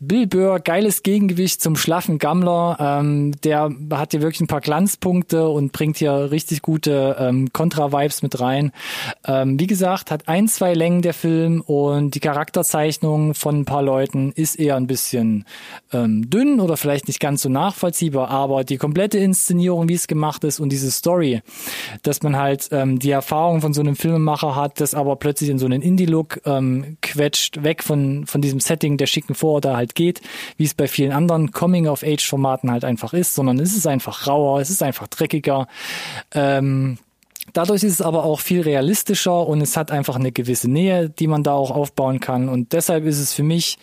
Bill Burr, geiles Gegengewicht zum schlaffen Gammler, ähm, der hat hier wirklich ein paar Glanzpunkte und bringt hier richtig gute ähm, Contra-Vibes mit rein. Ähm, wie gesagt, hat ein, zwei Längen der Film und die Charakterzeichnung von ein paar Leuten ist eher ein bisschen ähm, dünn oder vielleicht nicht ganz so nachvollziehbar, aber die komplette Inszenierung, wie es gemacht ist und diese Story, dass man halt ähm, die Erfahrung von so einem Filmemacher hat, das aber plötzlich in so einen Indie-Look ähm, quetscht, weg von, von diesem Setting der schicken Vororte halt geht, wie es bei vielen anderen Coming-of-Age-Formaten halt einfach ist, sondern es ist einfach rauer, es ist einfach dreckiger. Ähm, Dadurch ist es aber auch viel realistischer und es hat einfach eine gewisse Nähe, die man da auch aufbauen kann. Und deshalb ist es für mich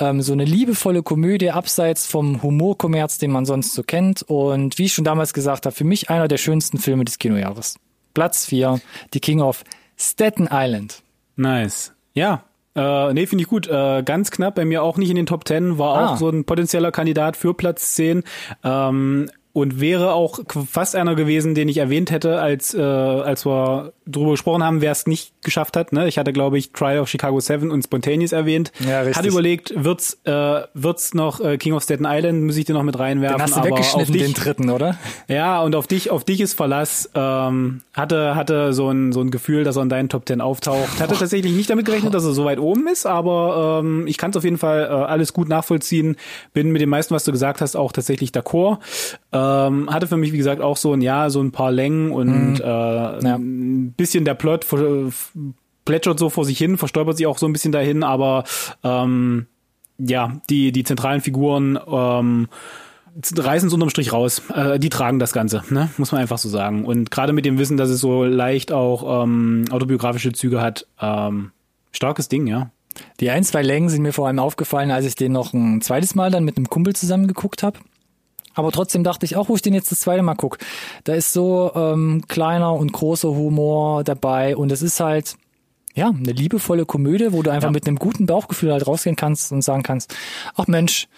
ähm, so eine liebevolle Komödie abseits vom Humorkommerz, den man sonst so kennt. Und wie ich schon damals gesagt habe, für mich einer der schönsten Filme des Kinojahres. Platz 4, The King of Staten Island. Nice. Ja. Äh, nee, finde ich gut. Äh, ganz knapp, bei mir auch nicht in den Top 10, war Ah. auch so ein potenzieller Kandidat für Platz 10. Ähm, und wäre auch fast einer gewesen, den ich erwähnt hätte, als, äh, als wir drüber gesprochen haben, wer es nicht geschafft hat. Ne? Ich hatte, glaube ich, Trial of Chicago 7 und Spontaneous erwähnt. Ja, richtig. Hatte überlegt, wird's, äh, wird's noch äh, King of Staten Island, muss ich dir noch mit reinwerfen. Den hast du aber weggeschnitten, auf dich, den dritten, oder? ja, und auf dich, auf dich ist Verlass. Ähm, hatte, hatte so ein, so ein Gefühl, dass er in deinen Top 10 auftaucht. Hatte tatsächlich nicht damit gerechnet, dass er so weit oben ist, aber ähm, ich kann es auf jeden Fall äh, alles gut nachvollziehen. Bin mit dem meisten, was du gesagt hast, auch tatsächlich d'accord. Ähm, hatte für mich, wie gesagt, auch so ein Ja, so ein paar Längen und äh, ein bisschen der Plot plätschert so vor sich hin, verstolpert sich auch so ein bisschen dahin, aber ähm, ja, die, die zentralen Figuren ähm, reißen es unterm Strich raus. Äh, die tragen das Ganze, ne? muss man einfach so sagen. Und gerade mit dem Wissen, dass es so leicht auch ähm, autobiografische Züge hat, ähm, starkes Ding, ja. Die ein, zwei Längen sind mir vor allem aufgefallen, als ich den noch ein zweites Mal dann mit einem Kumpel zusammen geguckt habe. Aber trotzdem dachte ich auch, wo ich den jetzt das zweite Mal guck, da ist so ähm, kleiner und großer Humor dabei und es ist halt ja eine liebevolle Komödie, wo du einfach Ja. mit einem guten Bauchgefühl halt rausgehen kannst und sagen kannst, ach Mensch,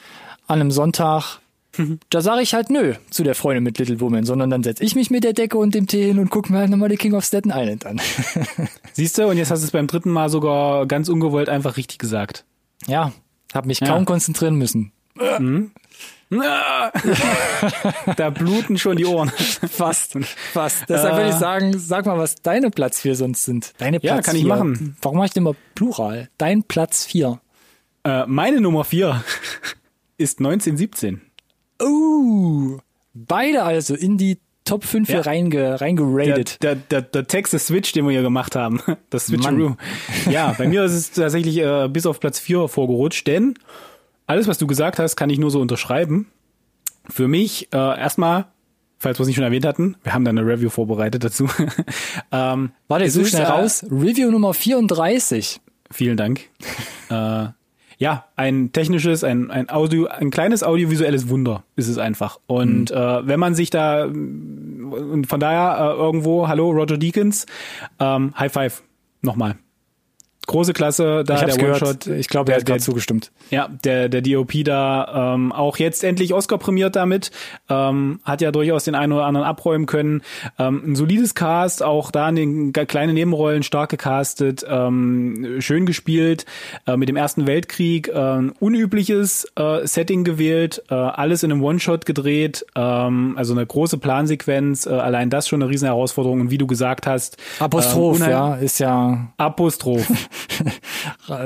an einem Sonntag, da sage ich halt nö zu der Freundin mit Little Woman, sondern dann setze ich mich mit der Decke und dem Tee hin und guck mir halt nochmal die King of Staten Island an. (laughs) Siehst du, und jetzt hast du es beim dritten Mal sogar ganz ungewollt einfach richtig gesagt. ja, habe mich Ja. kaum konzentrieren müssen. (laughs) da bluten schon die Ohren. (laughs) Fast, fast. Deshalb würde ich sagen, sag mal, was deine Platz 4 sonst sind. Deine Platz Ja, kann ich vier. machen. Warum mache ich denn immer Plural? Dein Platz 4. Äh, meine Nummer vier (laughs) ist 1917. Uh, beide also in die Top 5 Ja. hier reinge, Der, reingeradet. der, der, der Texas Switch, den wir hier gemacht haben. Das Switcheroo. Ja, bei mir ist es tatsächlich äh, bis auf Platz 4 vorgerutscht, denn alles, was du gesagt hast, kann ich nur so unterschreiben. Für mich äh, erstmal, falls wir es nicht schon erwähnt hatten, wir haben da eine Review vorbereitet dazu. (laughs) ähm, Warte, es so schnell äh, raus. Review Nummer 34. Vielen Dank. äh, ja, ein technisches, ein, ein Audio, ein kleines audiovisuelles Wunder ist es einfach. Und Mhm. äh, wenn man sich da und von daher äh, irgendwo, hallo Roger Deakins, ähm, High Five nochmal. Große Klasse, da der. One-Shot. Ich glaube, der, er hat gerade der, zugestimmt. ja, der, der DOP da ähm, auch jetzt endlich Oscar prämiert damit. Ähm, hat ja durchaus den einen oder anderen abräumen können. Ähm, ein solides Cast, auch da in den kleinen Nebenrollen stark gecastet, ähm, schön gespielt, äh, mit dem Ersten Weltkrieg, äh, ein unübliches äh, Setting gewählt, äh, alles in einem One-Shot gedreht, ähm, also eine große Plansequenz, äh, allein das schon eine riesen Herausforderung. Und wie du gesagt hast, Apostroph, ähm, ja, ist ja Apostroph.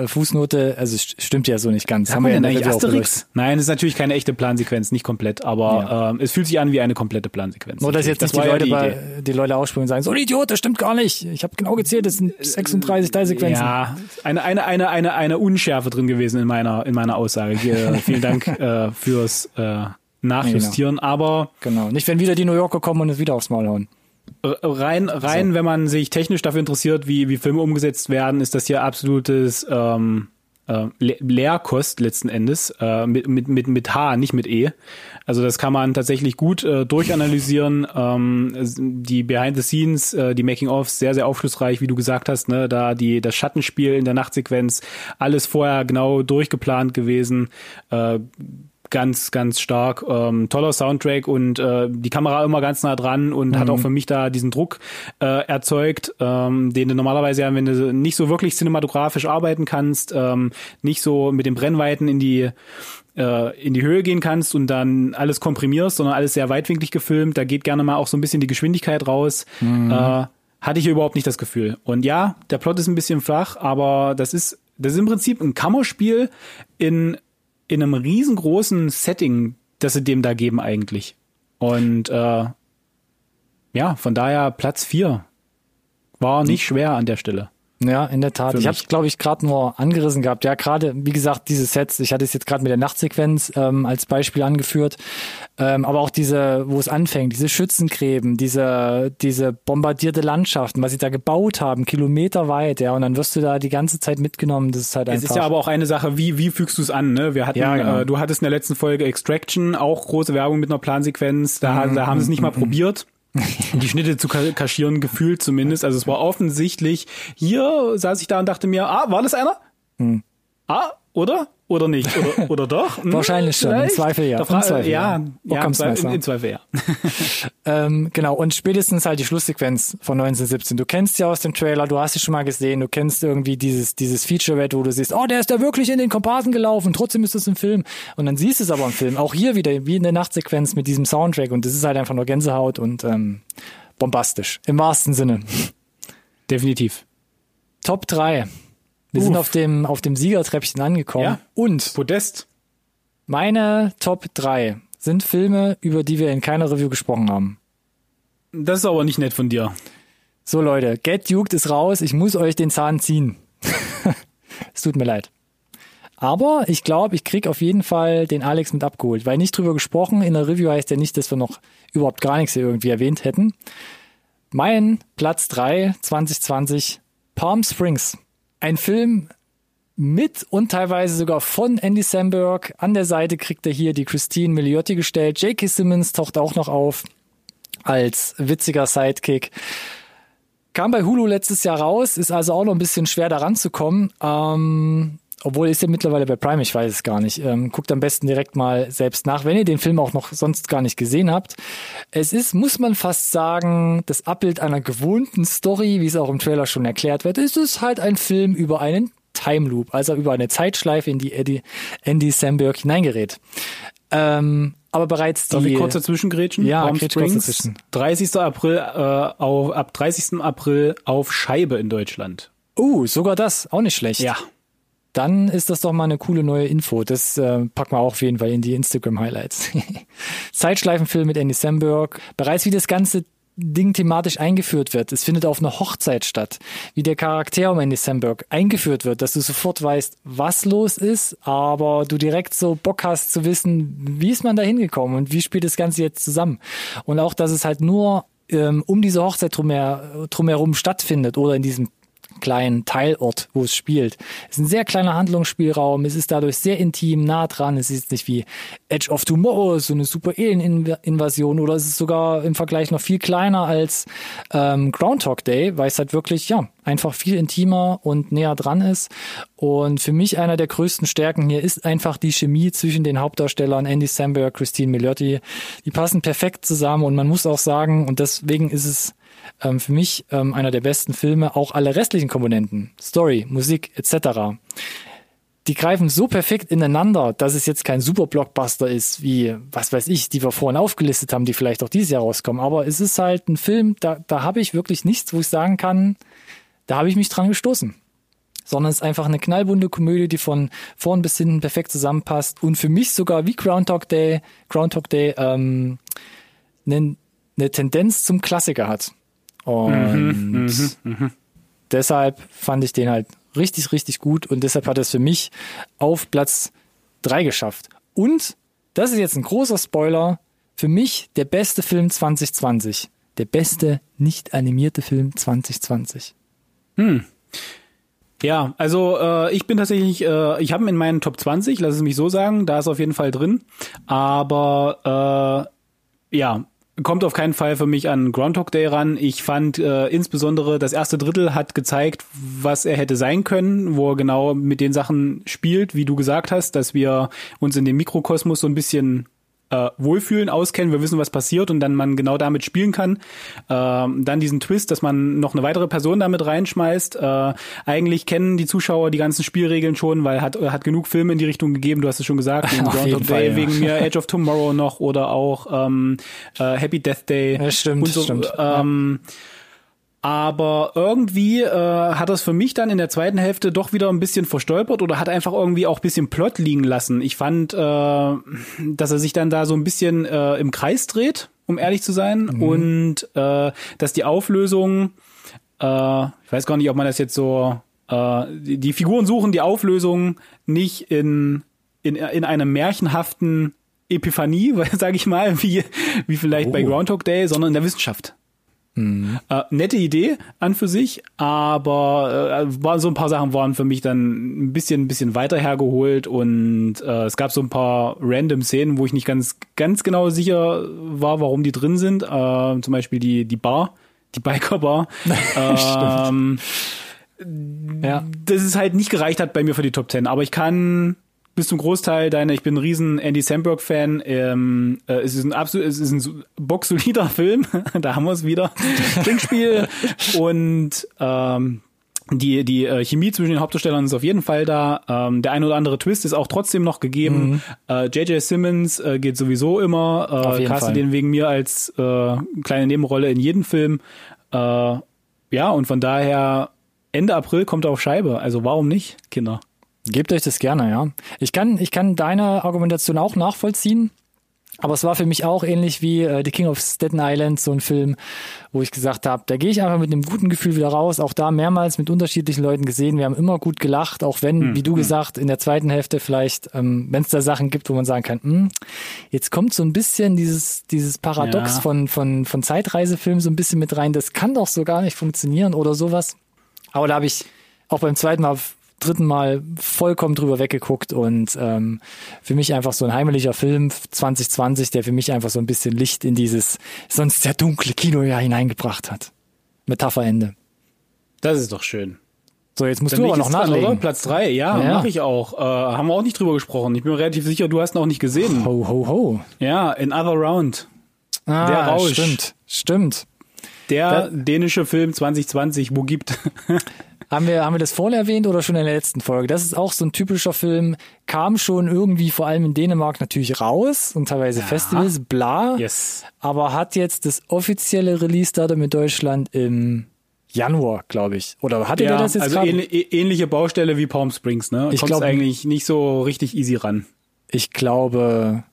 Fußnote, also st- stimmt ja so nicht ganz. Haben wir denn eigentlich. Asterix? Nein, es ist natürlich keine echte Plansequenz, nicht komplett, aber ähm, es fühlt sich an wie eine komplette Plansequenz. Nur, dass jetzt nicht die ja Leute, die bei, die Leute ausspringen und sagen, so ein Idiot, das stimmt gar nicht. Ich habe genau gezählt, das sind 36 Teilsequenzen. Ja, eine, eine, eine, eine, eine Unschärfe drin gewesen in meiner, in meiner Aussage. Hier, (laughs) vielen Dank äh, fürs äh, Nachjustieren. Aber Genau. Nicht, wenn wieder die New Yorker kommen und es wieder aufs Maul hauen. Äh, rein, rein, wenn man sich technisch dafür interessiert, wie, wie Filme umgesetzt werden, ist das hier absolutes ähm, äh, Le Lehrkost letzten Endes, äh, mit, mit, mit, mit H, nicht mit E. Also das kann man tatsächlich gut äh, durchanalysieren. Ähm, die Behind the Scenes, äh, die Making-ofs, sehr, sehr aufschlussreich, wie du gesagt hast, ne? da die, das Schattenspiel in der Nachtsequenz, alles vorher genau durchgeplant gewesen. Äh, ganz, ganz stark. Ähm, toller Soundtrack und äh, die Kamera immer ganz nah dran und hat auch für mich da diesen Druck äh, erzeugt, ähm, den du normalerweise ja, wenn du nicht so wirklich cinematografisch arbeiten kannst, ähm, nicht so mit den Brennweiten in die äh, in die Höhe gehen kannst und dann alles komprimierst, sondern alles sehr weitwinklig gefilmt. Da geht gerne mal auch so ein bisschen die Geschwindigkeit raus. Äh, hatte ich überhaupt nicht das Gefühl. Und ja, der Plot ist ein bisschen flach, aber das ist, das ist im Prinzip ein Kammerspiel in, in einem riesengroßen Setting, das sie dem da geben eigentlich. Und äh, ja, von daher Platz vier War nicht schwer an der Stelle. Ja, in der Tat. Für Ich habe mich. glaube ich, gerade nur angerissen gehabt. Ja, gerade, wie gesagt, diese Sets, ich hatte es jetzt gerade mit der Nachtsequenz ähm, als Beispiel angeführt, ähm, aber auch diese, wo es anfängt, diese Schützengräben, diese, diese bombardierte Landschaften, was sie da gebaut haben, kilometerweit, ja, und dann wirst du da die ganze Zeit mitgenommen. Das ist halt Es einfach. ist ja aber auch eine Sache, wie, wie fügst du es an? Ne? Wir hatten, Ja, genau. äh, du hattest in der letzten Folge Extraction, auch große Werbung mit einer Plansequenz. Da, da haben sie es nicht mal probiert. Die Schnitte zu ka- kaschieren, gefühlt zumindest. Also es war offensichtlich. Hier saß ich da und dachte mir, ah, war das einer? Ah, oder? Oder nicht? Oder, (laughs) oder doch? Hm, Wahrscheinlich schon, im vielleicht? Zweifel ja. Im Zweifel ja, ja. ja, im, in, in Zweifel ja. (laughs) (laughs) Ähm, genau, und spätestens halt die Schlusssequenz von 1917. Du kennst sie aus dem Trailer, du hast sie schon mal gesehen, du kennst irgendwie dieses, dieses Featurette, wo du siehst, oh, der ist da wirklich in den Komparsen gelaufen, trotzdem ist das im Film. Und dann siehst du es aber im Film. Auch hier wieder, wie in der Nachtsequenz mit diesem Soundtrack. Und das ist halt einfach nur Gänsehaut und ähm, bombastisch. Im wahrsten Sinne. Definitiv. Top 3. Wir sind Uff. auf dem, auf dem Siegertreppchen angekommen. Ja. Und Podest. meine Top 3 sind Filme, über die wir in keiner Review gesprochen haben. Das ist aber nicht nett von dir. So Leute, Get Duked ist raus, ich muss euch den Zahn ziehen. (laughs) es tut mir leid. Aber ich glaube, ich krieg auf jeden Fall den Alex mit abgeholt, weil nicht drüber gesprochen, in der Review heißt ja nicht, dass wir noch überhaupt gar nichts hier irgendwie erwähnt hätten. Mein Platz 3 2020 Palm Springs. Ein Film mit und teilweise sogar von Andy Samberg. An der Seite kriegt er hier die Christine Milioti gestellt. J.K. Simmons taucht auch noch auf als witziger Sidekick. Kam bei Hulu letztes Jahr raus, ist also auch noch ein bisschen schwer daran zu kommen. Ähm, obwohl ist er mittlerweile bei Prime, ich weiß es gar nicht. Ähm, guckt am besten direkt mal selbst nach, wenn ihr den Film auch noch sonst gar nicht gesehen habt. Es ist, muss man fast sagen, das Abbild einer gewohnten Story, wie es auch im Trailer schon erklärt wird. Es ist halt ein Film über einen Time Loop, also über eine Zeitschleife, in die Eddie, Andy Samberg hineingerät. Ähm, aber bereits die... Darf ich kurz dazwischen grätschen? Ja, Palm Springs, dazwischen. 30. April, äh, auf, ab 30. April auf Scheibe in Deutschland. Oh, sogar das, auch nicht schlecht. Ja. Dann ist das doch mal eine coole neue Info. Das äh, packen wir auch auf jeden Fall in die Instagram-Highlights. (laughs) Zeitschleifenfilm mit Andy Samberg. Bereits wie das ganze Ding thematisch eingeführt wird. Es findet auf einer Hochzeit statt. Wie der Charakter um Andy Samberg eingeführt wird, dass du sofort weißt, was los ist, aber du direkt so Bock hast zu wissen, wie ist man da hingekommen und wie spielt das Ganze jetzt zusammen. Und auch, dass es halt nur ähm, um diese Hochzeit drumher, drumherum stattfindet oder in diesem kleinen Teilort, wo es spielt. Es ist ein sehr kleiner Handlungsspielraum, es ist dadurch sehr intim, nah dran, es ist nicht wie Edge of Tomorrow, so eine super Alien-Invasion oder es ist sogar im Vergleich noch viel kleiner als ähm, Groundhog Day, weil es halt wirklich, ja, einfach viel intimer und näher dran ist. Und für mich einer der größten Stärken hier ist einfach die Chemie zwischen den Hauptdarstellern Andy Samberg, Christine Milioti. Die passen perfekt zusammen und man muss auch sagen, und deswegen ist es ähm, für mich ähm, einer der besten Filme, auch alle restlichen Komponenten, Story, Musik etc. Die greifen so perfekt ineinander, dass es jetzt kein super Blockbuster ist, wie, was weiß ich, die wir vorhin aufgelistet haben, die vielleicht auch dieses Jahr rauskommen. Aber es ist halt ein Film, da, da habe ich wirklich nichts, wo ich sagen kann, da habe ich mich dran gestoßen sondern es ist einfach eine knallbunte Komödie, die von vorn bis hinten perfekt zusammenpasst und für mich sogar wie Groundhog Day, Groundhog Day ähm, eine, eine Tendenz zum Klassiker hat. Und mhm, mh, mh. deshalb fand ich den halt richtig, richtig gut und deshalb hat er es für mich auf Platz drei geschafft. Und, das ist jetzt ein großer Spoiler, für mich der beste Film 2020. Der beste nicht animierte Film 2020. Hm. Ja, also äh, ich bin tatsächlich, äh, ich habe ihn in meinen Top 20, lass es mich so sagen, da ist auf jeden Fall drin. Aber äh, ja, kommt auf keinen Fall für mich an Groundhog Day ran. Ich fand äh, insbesondere das erste Drittel hat gezeigt, was er hätte sein können, wo er genau mit den Sachen spielt, wie du gesagt hast, dass wir uns in dem Mikrokosmos so ein bisschen äh, wohlfühlen, auskennen, wir wissen, was passiert und dann man genau damit spielen kann. Ähm, dann diesen Twist, dass man noch eine weitere Person damit reinschmeißt. Äh, eigentlich kennen die Zuschauer die ganzen Spielregeln schon, weil hat hat genug Filme in die Richtung gegeben. Du hast es schon gesagt, (laughs) wegen Groundhog Day, ja. wegen mir (laughs) Edge of Tomorrow noch oder auch ähm, äh, Happy Death Day. Ja, stimmt, und so, stimmt. Ähm, ja. Aber irgendwie äh, hat das für mich dann in der zweiten Hälfte doch wieder ein bisschen verstolpert oder hat einfach irgendwie auch ein bisschen Plot liegen lassen. Ich fand, äh, dass er sich dann da so ein bisschen äh, im Kreis dreht, um ehrlich zu sein. Mhm. Und äh, dass die Auflösung, äh, ich weiß gar nicht, ob man das jetzt so, äh, die, die Figuren suchen die Auflösung nicht in, in, in einem märchenhaften Epiphanie, (laughs) sage ich mal, wie, wie vielleicht oh. bei Groundhog Day, sondern in der Wissenschaft. Mhm. Äh, nette Idee an für sich, aber äh, war so ein paar Sachen waren für mich dann ein bisschen ein bisschen weiter hergeholt und äh, es gab so ein paar random Szenen, wo ich nicht ganz ganz genau sicher war, warum die drin sind. Äh, zum Beispiel die die Bar, die Biker Bar. (laughs) ähm, ja. Das ist halt nicht gereicht hat bei mir für die Top 10, aber ich kann bis zum Großteil deine, ich bin ein riesen Andy Samberg-Fan. Ähm, äh, es ist ein absolut, es ist ein boxsolider (laughs) Film. (laughs) da haben wir es wieder. Trinkspiel und ähm, die, die äh, Chemie zwischen den Hauptdarstellern ist auf jeden Fall da. Ähm, der ein oder andere Twist ist auch trotzdem noch gegeben. Mhm. Äh, J.J. Simmons äh, geht sowieso immer. Äh, caste den wegen mir als äh, kleine Nebenrolle in jedem Film. Äh, ja, und von daher Ende April kommt er auf Scheibe. Also warum nicht, Kinder? Gebt euch das gerne, ja. Ich kann, ich kann deine Argumentation auch nachvollziehen. Aber es war für mich auch ähnlich wie äh, The King of Staten Island, so ein Film, wo ich gesagt habe, da gehe ich einfach mit einem guten Gefühl wieder raus. Auch da mehrmals mit unterschiedlichen Leuten gesehen. Wir haben immer gut gelacht, auch wenn, hm, wie du hm. gesagt, in der zweiten Hälfte vielleicht, ähm, wenn es da Sachen gibt, wo man sagen kann, hm, jetzt kommt so ein bisschen dieses, dieses Paradox ja. von, von, von Zeitreisefilmen so ein bisschen mit rein. Das kann doch so gar nicht funktionieren oder sowas. Aber da habe ich auch beim zweiten Mal dritten Mal vollkommen drüber weggeguckt und ähm, für mich einfach so ein heimlicher Film 2020, der für mich einfach so ein bisschen Licht in dieses sonst sehr dunkle Kinojahr hineingebracht hat. Metapherende. Das ist doch schön. So, jetzt musst Dann du aber noch nachlegen. Dran, Platz drei, ja, ja. mache ich auch. Äh, haben wir auch nicht drüber gesprochen. Ich bin mir relativ sicher, du hast ihn auch nicht gesehen. Ho, ho, ho. Ja, in Other Round. Ah, Der Rausch. stimmt, stimmt. Der dänische Film 2020, wo gibt? (laughs) Haben wir, haben wir das vorhin erwähnt oder schon in der letzten Folge? Das ist auch so ein typischer Film, kam schon irgendwie vor allem in Dänemark natürlich raus und teilweise ja. Festivals, bla. Yes. Aber hat jetzt das offizielle Release-Datum in Deutschland im Januar, glaube ich. Oder hatte ja, der das jetzt also gerade? ähnli- ähnliche Baustelle wie Palm Springs, ne? Ich Kommst glaub- eigentlich nicht so richtig easy ran. Ich glaube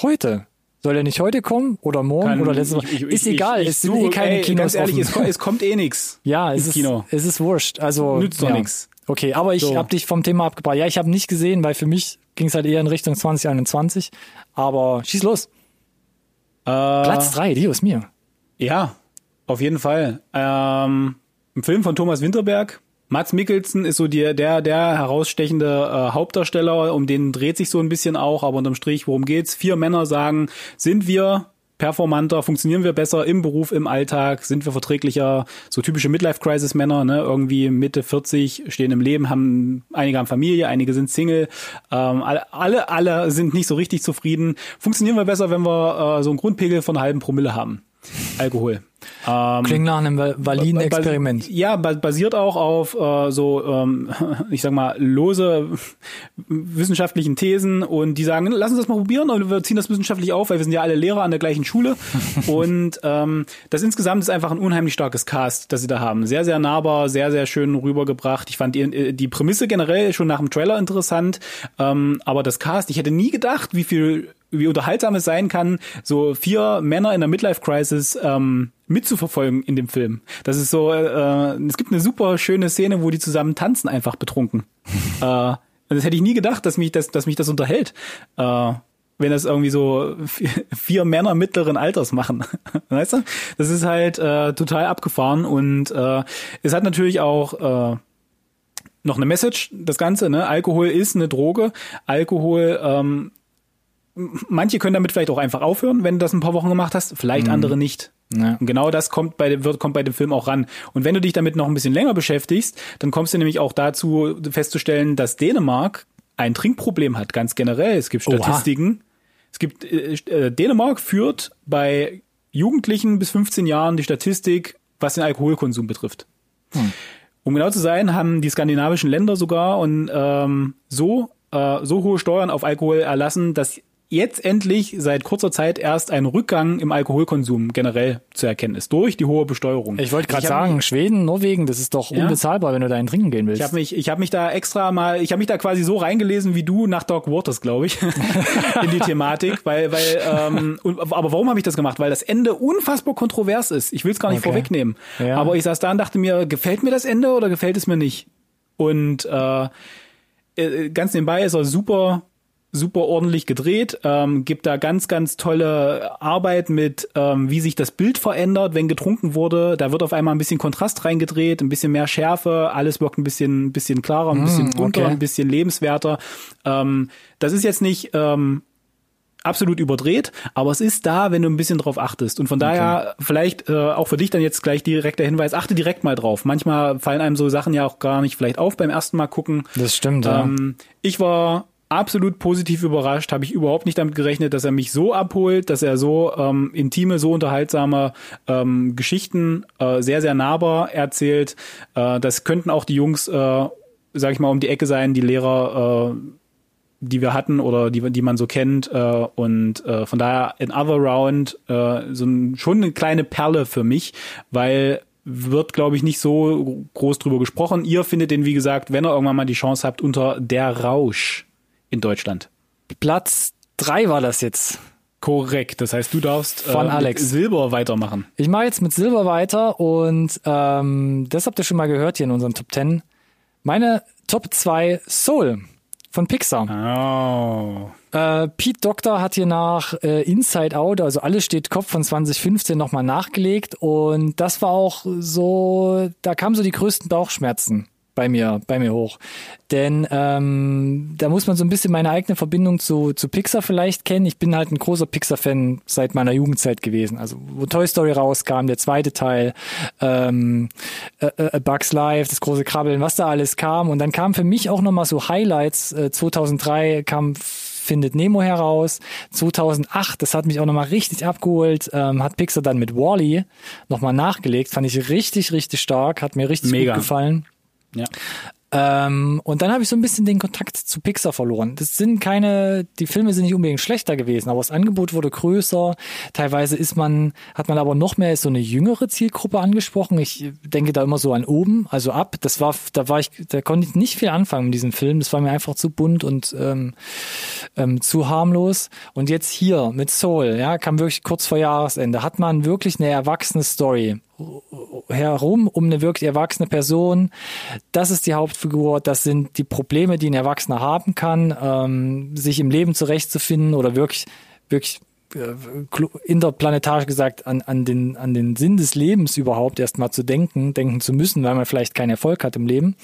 heute. Soll er nicht heute kommen oder morgen Kann- oder letzte Woche? ich- ich- ist ich- egal, es sind eh keine ey, Kinos Ganz ehrlich, offen. es, es kommt eh nix. (laughs) Ja, es ist, Kino. es ist wurscht. Also Nützt doch ja. nix. Okay, aber ich So. habe dich vom Thema abgebracht. Ja, ich habe nicht gesehen, weil für mich ging es halt eher in Richtung 2021. Aber schieß los. Äh, Platz drei, die ist mir. Ja, auf jeden Fall. Ähm, ein Film von Thomas Winterberg. Mats Mikkelsen ist so der, der, der herausstechende äh, Hauptdarsteller, um den dreht sich so ein bisschen auch, aber unterm Strich, worum geht's? Vier Männer sagen, sind wir performanter, funktionieren wir besser im Beruf, im Alltag, sind wir verträglicher, so typische Midlife-Crisis-Männer, ne, irgendwie Mitte 40, stehen im Leben, haben, einige haben Familie, einige sind Single, ähm, alle, alle, alle sind nicht so richtig zufrieden. Funktionieren wir besser, wenn wir äh, so einen Grundpegel von halben Promille haben. Alkohol. Ähm, Klingt nach einem va- validen Experiment. Ja, ba- basiert auch auf äh, so, ähm, (laughs) ich sag mal, lose wissenschaftlichen Thesen und die sagen, lass uns das mal probieren und wir ziehen das wissenschaftlich auf, weil wir sind ja alle Lehrer an der gleichen Schule (laughs) und ähm, das insgesamt ist einfach ein unheimlich starkes Cast, das sie da haben. Sehr, sehr nahbar, sehr, sehr schön rübergebracht. Ich fand die, die Prämisse generell schon nach dem Trailer interessant, ähm, aber das Cast, ich hätte nie gedacht, wie viel wie unterhaltsam es sein kann, so vier Männer in der Midlife-Crisis ähm, mitzuverfolgen in dem Film. Das ist so, äh, es gibt eine super schöne Szene, wo die zusammen tanzen, einfach betrunken. (laughs) äh, und das hätte ich nie gedacht, dass mich das, dass mich das unterhält. Äh, wenn das irgendwie so vier, (laughs) vier Männer mittleren Alters machen. (laughs) weißt du? Das ist halt äh, total abgefahren und äh, es hat natürlich auch äh, noch eine Message, das Ganze, ne? Alkohol ist eine Droge. Alkohol, ähm, manche können damit vielleicht auch einfach aufhören, wenn du das ein paar Wochen gemacht hast, vielleicht andere nicht. Ja. Und genau das kommt bei, dem- wird, kommt bei dem Film auch ran. Und wenn du dich damit noch ein bisschen länger beschäftigst, dann kommst du nämlich auch dazu festzustellen, dass Dänemark ein Trinkproblem hat, ganz generell. Es gibt Oha. Statistiken. Es gibt, äh, äh, Dänemark führt bei Jugendlichen bis 15 Jahren die Statistik, was den Alkoholkonsum betrifft. Um genau zu sein, haben die skandinavischen Länder sogar und ähm, so äh, so hohe Steuern auf Alkohol erlassen, dass jetzt endlich seit kurzer Zeit erst ein Rückgang im Alkoholkonsum generell zu erkennen ist durch die hohe Besteuerung. Ich wollte gerade Ich hab sagen, mich- Schweden, Norwegen, das ist doch Ja. unbezahlbar, wenn du da einen trinken gehen willst. Ich habe mich, ich habe mich da extra mal, ich habe mich da quasi so reingelesen wie du nach Dark Waters, glaube ich, (laughs) in die Thematik, weil, weil, ähm, aber warum habe ich das gemacht? Weil das Ende unfassbar kontrovers ist. Ich will es gar nicht Okay. vorwegnehmen. Ja. Aber ich saß da und dachte mir, gefällt mir das Ende oder gefällt es mir nicht? Und äh, äh, ganz nebenbei ist er super super ordentlich gedreht, ähm, gibt da ganz, ganz tolle Arbeit mit, ähm, wie sich das Bild verändert, wenn getrunken wurde. Da wird auf einmal ein bisschen Kontrast reingedreht, ein bisschen mehr Schärfe, alles wirkt ein bisschen, ein bisschen klarer, ein bisschen bunter, okay. ein bisschen lebenswerter. Ähm, das ist jetzt nicht ähm, absolut überdreht, aber es ist da, wenn du ein bisschen drauf achtest. Und von daher vielleicht äh, auch für dich dann jetzt gleich direkt der Hinweis, achte direkt mal drauf. Manchmal fallen einem so Sachen ja auch gar nicht vielleicht auf beim ersten Mal gucken. das stimmt, ja. Ähm, ich war absolut positiv überrascht, habe ich überhaupt nicht damit gerechnet, dass er mich so abholt, dass er so ähm, intime, so unterhaltsame ähm, Geschichten äh, sehr, sehr nahbar erzählt. Äh, das könnten auch die Jungs, äh, sag ich mal, um die Ecke sein, die Lehrer, äh, die wir hatten oder die, die man so kennt. Äh, und äh, von daher in Other Round äh, so ein, schon eine kleine Perle für mich, weil wird, glaube ich, nicht so groß drüber gesprochen. Ihr findet den, wie gesagt, wenn ihr irgendwann mal die Chance habt, unter Der Rausch in Deutschland. Platz drei war das jetzt. Korrekt. Das heißt, du darfst Von mit Alex. Silber weitermachen. Ich mache jetzt mit Silber weiter und ähm, das habt ihr schon mal gehört hier in unseren Top 10. Meine Top 2 Soul von Pixar. Oh. Äh, Pete Doctor hat hier nach äh, Inside Out, also alles steht Kopf von 2015 nochmal nachgelegt und das war auch so, da kamen so die größten Bauchschmerzen bei mir, bei mir hoch. Denn ähm, da muss man so ein bisschen meine eigene Verbindung zu, zu Pixar vielleicht kennen. Ich bin halt ein großer Pixar-Fan seit meiner Jugendzeit gewesen. Also wo Toy Story rauskam, der zweite Teil, ähm, äh, äh, Bugs Life, das große Krabbeln, was da alles kam. Und dann kam für mich auch nochmal so Highlights. Äh, 2003 kam Findet Nemo heraus. 2008, das hat mich auch nochmal richtig abgeholt, ähm, hat Pixar dann mit Wall-E nochmal nachgelegt. Fand ich richtig, richtig stark, hat mir richtig Mega. gut gefallen. Ja. Ähm, und dann habe ich so ein bisschen den Kontakt zu Pixar verloren. Das sind keine, die Filme sind nicht unbedingt schlechter gewesen, aber das Angebot wurde größer. Teilweise ist man, hat man aber noch mehr so eine jüngere Zielgruppe angesprochen. Ich denke da immer so an oben, also ab. Das war, da war ich, da konnte ich nicht viel anfangen mit diesem Film. Das war mir einfach zu bunt und ähm, ähm, zu harmlos. Und jetzt hier mit Soul, ja, kam wirklich kurz vor Jahresende, hat man wirklich eine erwachsene Story herum um eine wirklich erwachsene Person. Das ist die Hauptfigur. Das sind die Probleme, die ein Erwachsener haben kann, ähm, sich im Leben zurechtzufinden oder wirklich, wirklich äh, interplanetarisch gesagt an, an, den, an den Sinn des Lebens überhaupt erstmal zu denken, denken zu müssen, weil man vielleicht keinen Erfolg hat im Leben.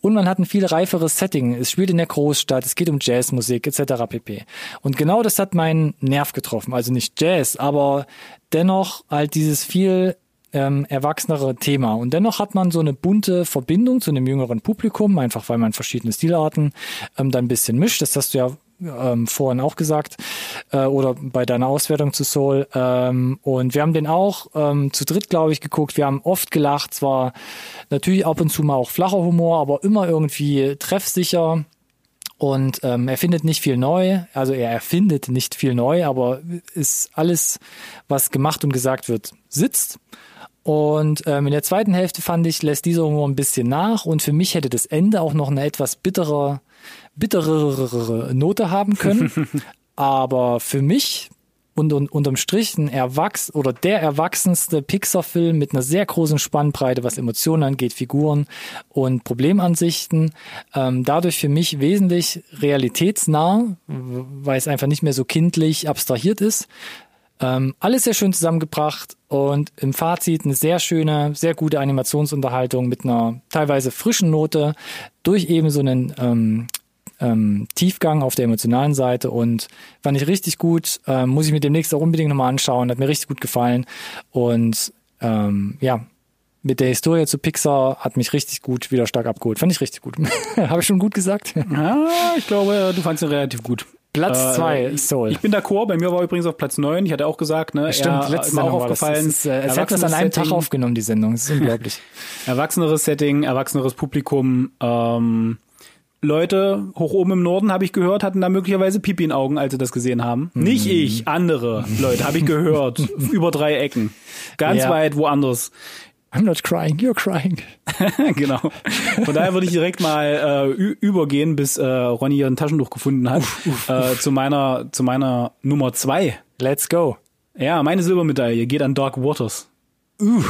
Und man hat ein viel reiferes Setting. Es spielt in der Großstadt, es geht um Jazzmusik etc. pp. Und genau das hat meinen Nerv getroffen. Also nicht Jazz, aber dennoch halt dieses viel ähm, erwachsenere Thema. Und dennoch hat man so eine bunte Verbindung zu einem jüngeren Publikum, einfach weil man verschiedene Stilarten ähm, dann ein bisschen mischt. Das hast du ja ähm, vorhin auch gesagt äh, oder bei deiner Auswertung zu Soul. Ähm, und wir haben den auch ähm, zu dritt, glaube ich, geguckt. Wir haben oft gelacht. Zwar natürlich ab und zu mal auch flacher Humor, aber immer irgendwie treffsicher. Und ähm, er findet nicht viel neu, also er erfindet nicht viel neu, aber ist alles, was gemacht und gesagt wird, sitzt. Und ähm, in der zweiten Hälfte fand ich, lässt dieser Humor ein bisschen nach und für mich hätte das Ende auch noch eine etwas bittere, bitterere Note haben können. (laughs) Aber für mich und, und unterm Strich ein Erwachs oder der erwachsenste Pixar-Film mit einer sehr großen Spannbreite, was Emotionen angeht, Figuren und Problemansichten. Ähm, dadurch für mich wesentlich realitätsnah, weil es einfach nicht mehr so kindlich abstrahiert ist. Ähm, alles sehr schön zusammengebracht und im Fazit eine sehr schöne, sehr gute Animationsunterhaltung mit einer teilweise frischen Note durch eben so einen ähm, ähm, Tiefgang auf der emotionalen Seite und fand ich richtig gut. Ähm, muss ich mir demnächst auch unbedingt nochmal anschauen. Hat mir richtig gut gefallen. Und ähm, ja, mit der Historie zu Pixar hat mich richtig gut wieder stark abgeholt. Fand ich richtig gut. (laughs) Habe ich schon gut gesagt? Ja, ich glaube, du fandst ihn relativ gut. Platz zwei, äh, Soul. Ich bin d'accord, bei mir war übrigens auf Platz neun. Ich hatte auch gesagt, ne, Stimmt, er, letztes Mal auch aufgefallen. Das ist, äh, es hat das an einem Tag Setting, aufgenommen, die Sendung. Das ist unglaublich. (laughs) Erwachseneres Setting, erwachseneres Publikum. Ähm, Leute hoch oben im Norden, habe ich gehört, hatten da möglicherweise Pipi in Augen, als sie das gesehen haben. Mhm. Nicht ich, andere Leute, habe ich gehört. (laughs) Über drei Ecken. Ganz Ja. weit woanders. I'm not crying, you're crying. (laughs) genau. Von daher würde ich direkt mal äh, übergehen, bis äh, Ronny ihren Taschentuch gefunden hat, Äh, zu meiner zu meiner Nummer zwei. Let's go. Ja, meine Silbermedaille geht an Dark Waters. Uh,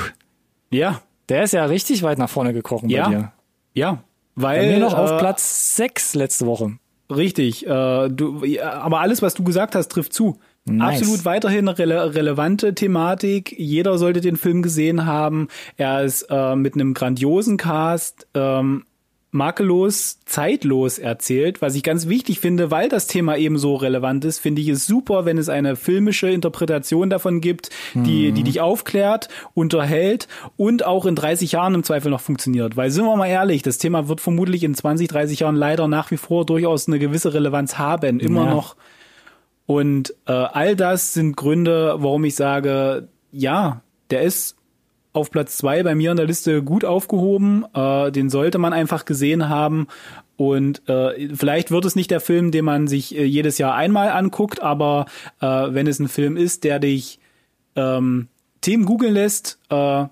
Ja, der ist ja richtig weit nach vorne gekrochen Ja. bei dir. ja, weil Bei mir noch auf äh, Platz sechs letzte Woche. Richtig, äh, du, ja, aber alles, was du gesagt hast, trifft zu. Nice. Absolut weiterhin eine rele relevante Thematik. Jeder sollte den Film gesehen haben. Er ist äh, mit einem grandiosen Cast, ähm, makellos, zeitlos erzählt, was ich ganz wichtig finde, weil das Thema eben so relevant ist, finde ich es super, wenn es eine filmische Interpretation davon gibt, die, die dich aufklärt, unterhält und auch in 30 Jahren im Zweifel noch funktioniert. Weil sind wir mal ehrlich, das Thema wird vermutlich in 20, 30 Jahren leider nach wie vor durchaus eine gewisse Relevanz haben, immer Ja. noch. Und äh, all das sind Gründe, warum ich sage, ja, der ist auf Platz zwei bei mir in der Liste gut aufgehoben. Äh, den sollte man einfach gesehen haben. Und äh, vielleicht wird es nicht der Film, den man sich äh, jedes Jahr einmal anguckt, aber äh, wenn es ein Film ist, der dich ähm, Themen googeln lässt, äh,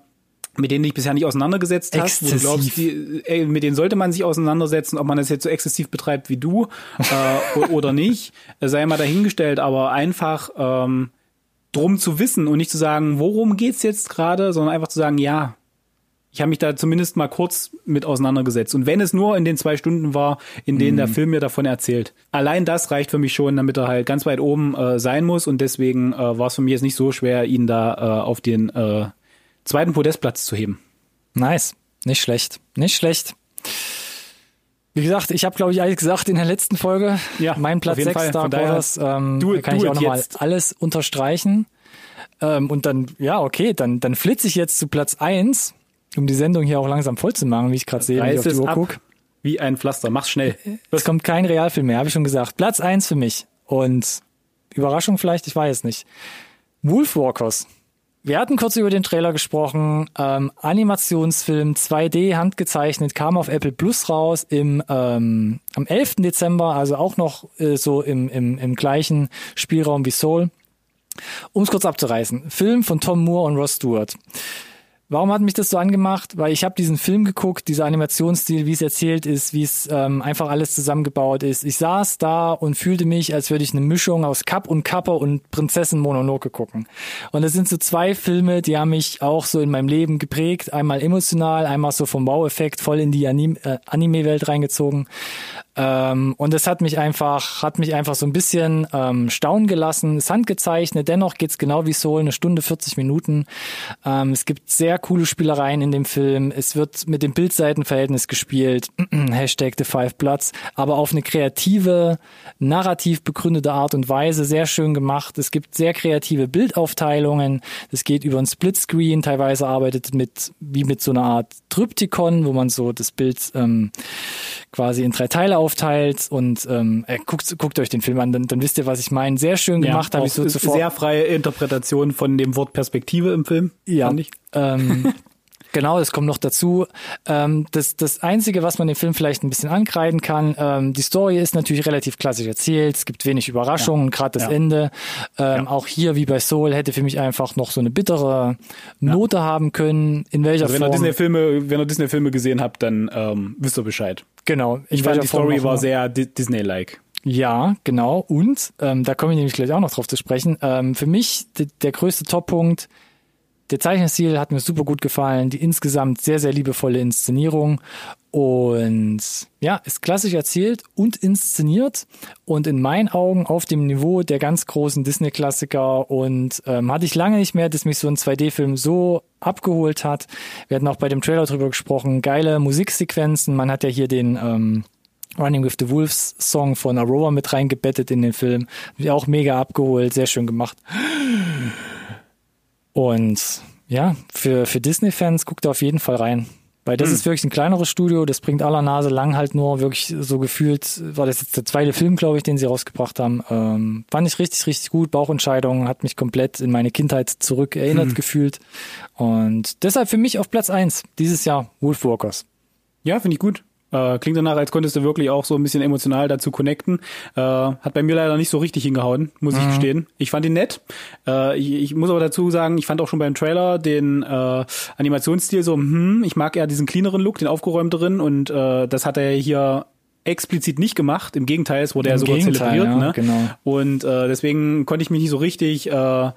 mit denen du dich bisher nicht auseinandergesetzt hast, wo du Exzessiv. glaubst, die, ey, mit denen sollte man sich auseinandersetzen, ob man das jetzt so exzessiv betreibt wie du äh, oder nicht, äh, sei mal dahingestellt, aber einfach ähm, drum zu wissen und nicht zu sagen, worum geht's jetzt gerade, sondern einfach zu sagen, ja, ich habe mich da zumindest mal kurz mit auseinandergesetzt. Und wenn es nur in den zwei Stunden war, in denen der Film mir davon erzählt. Allein das reicht für mich schon, damit er halt ganz weit oben äh, sein muss. Und deswegen äh, war es für mich jetzt nicht so schwer, ihn da äh, auf den äh, zweiten Podestplatz zu heben. Nice. Nicht schlecht. Nicht schlecht. Wie gesagt, ich habe, glaube ich, alles gesagt in der letzten Folge. Ja, mein Platz auf jeden 6 Fall. Von Dark daher, Waters. Ähm, do da it- kann do ich auch nochmal alles unterstreichen. Ähm, und dann, ja, okay, dann, dann flitze ich jetzt zu Platz 1, um die Sendung hier auch langsam voll zu machen, wie ich gerade sehe, wenn ich auf die Uhr gucke. wie ein Pflaster. Mach's schnell. Es kommt kein Realfilm mehr, habe ich schon gesagt. Platz 1 für mich. Und Überraschung vielleicht, ich weiß es nicht. Wolfwalkers. Wir hatten kurz über den Trailer gesprochen. Ähm, Animationsfilm 2D handgezeichnet kam auf Apple Plus raus im ähm, am 11. Dezember, also auch noch äh, so im, im, im gleichen Spielraum wie Soul. Um es kurz abzureißen. Film von Tom Moore und Ross Stewart. Warum hat mich das so angemacht? Weil ich habe diesen Film geguckt, dieser Animationsstil, wie es erzählt ist, wie es ähm, einfach alles zusammengebaut ist. Ich saß da und fühlte mich, als würde ich eine Mischung aus Kapp und Kapper und Prinzessin Mononoke gucken. Und das sind so zwei Filme, die haben mich auch so in meinem Leben geprägt. Einmal emotional, einmal so vom Wow-Effekt voll in die äh, Anime-Welt reingezogen. Ähm, und es hat mich einfach, hat mich einfach so ein bisschen ähm, staunen gelassen. Ist handgezeichnet, dennoch geht's genau wie Soul, eine Stunde 40 Minuten. Ähm, es gibt sehr coole Spielereien in dem Film. Es wird mit dem Bildseitenverhältnis gespielt, (clears throat) Hashtag The Five Bloods, aber auf eine kreative, narrativ begründete Art und Weise, sehr schön gemacht. Es gibt sehr kreative Bildaufteilungen. Es geht über ein Splitscreen, teilweise arbeitet mit, wie mit so einer Art Tryptikon, wo man so das Bild ähm, quasi in drei Teile aufteilt und ähm, äh, guckt, guckt euch den Film an, dann, dann wisst ihr, was ich meine. Sehr schön gemacht, ja, habe ich so zuvor. Sehr freie Interpretation von dem Wort Perspektive im Film. Ja. Ähm, (laughs) Genau, das kommt noch dazu. Ähm, das, das Einzige, was man dem Film vielleicht ein bisschen ankreiden kann, ähm, die Story ist natürlich relativ klassisch erzählt. Es gibt wenig Überraschungen, ja. gerade das ja. Ende. Ähm, ja. Auch hier, wie bei Soul, hätte für mich einfach noch so eine bittere Note haben können. In welcher also wenn Form? Ihr Disney-Filme, wenn ihr Disney-Filme gesehen habt, dann ähm, wisst ihr Bescheid. Genau. Ich fand, die Story war sehr Disney-like. Ja, genau. Und ähm, da komme ich nämlich gleich auch noch drauf zu sprechen. Ähm, für mich der größte Toppunkt der Zeichenstil hat mir super gut gefallen, die insgesamt sehr, sehr liebevolle Inszenierung und ja, ist klassisch erzählt und inszeniert und in meinen Augen auf dem Niveau der ganz großen Disney-Klassiker und ähm, hatte ich lange nicht mehr, dass mich so ein 2D-Film so abgeholt hat. Wir hatten auch bei dem Trailer drüber gesprochen, geile Musiksequenzen, man hat ja hier den ähm, Running with the Wolves Song von Aurora mit reingebettet in den Film. Auch mega abgeholt, sehr schön gemacht. Und ja, für, für Disney-Fans guckt da auf jeden Fall rein. Weil das hm. ist wirklich ein kleineres Studio, das bringt aller Nase lang halt nur wirklich so gefühlt, war das jetzt der zweite Film, glaube ich, den sie rausgebracht haben. Ähm, fand ich richtig, richtig gut. Bauchentscheidung hat mich komplett in meine Kindheit zurück erinnert hm. gefühlt. Und deshalb für mich auf Platz eins dieses Jahr Wolfwalkers. Ja, finde ich gut. Äh, klingt danach, als könntest du wirklich auch so ein bisschen emotional dazu connecten. Äh, hat bei mir leider nicht so richtig hingehauen, muss mhm. ich gestehen. Ich fand ihn nett. Äh, ich, ich, muss aber dazu sagen, ich fand auch schon beim Trailer den äh, Animationsstil so, hm, ich mag eher diesen cleaneren Look, den aufgeräumteren und äh, das hat er hier explizit nicht gemacht. Im Gegenteil, es wurde Im ja sogar Gegenteil, zelebriert. Ja, ne? genau. Und äh, deswegen konnte ich mich nicht so richtig äh, äh,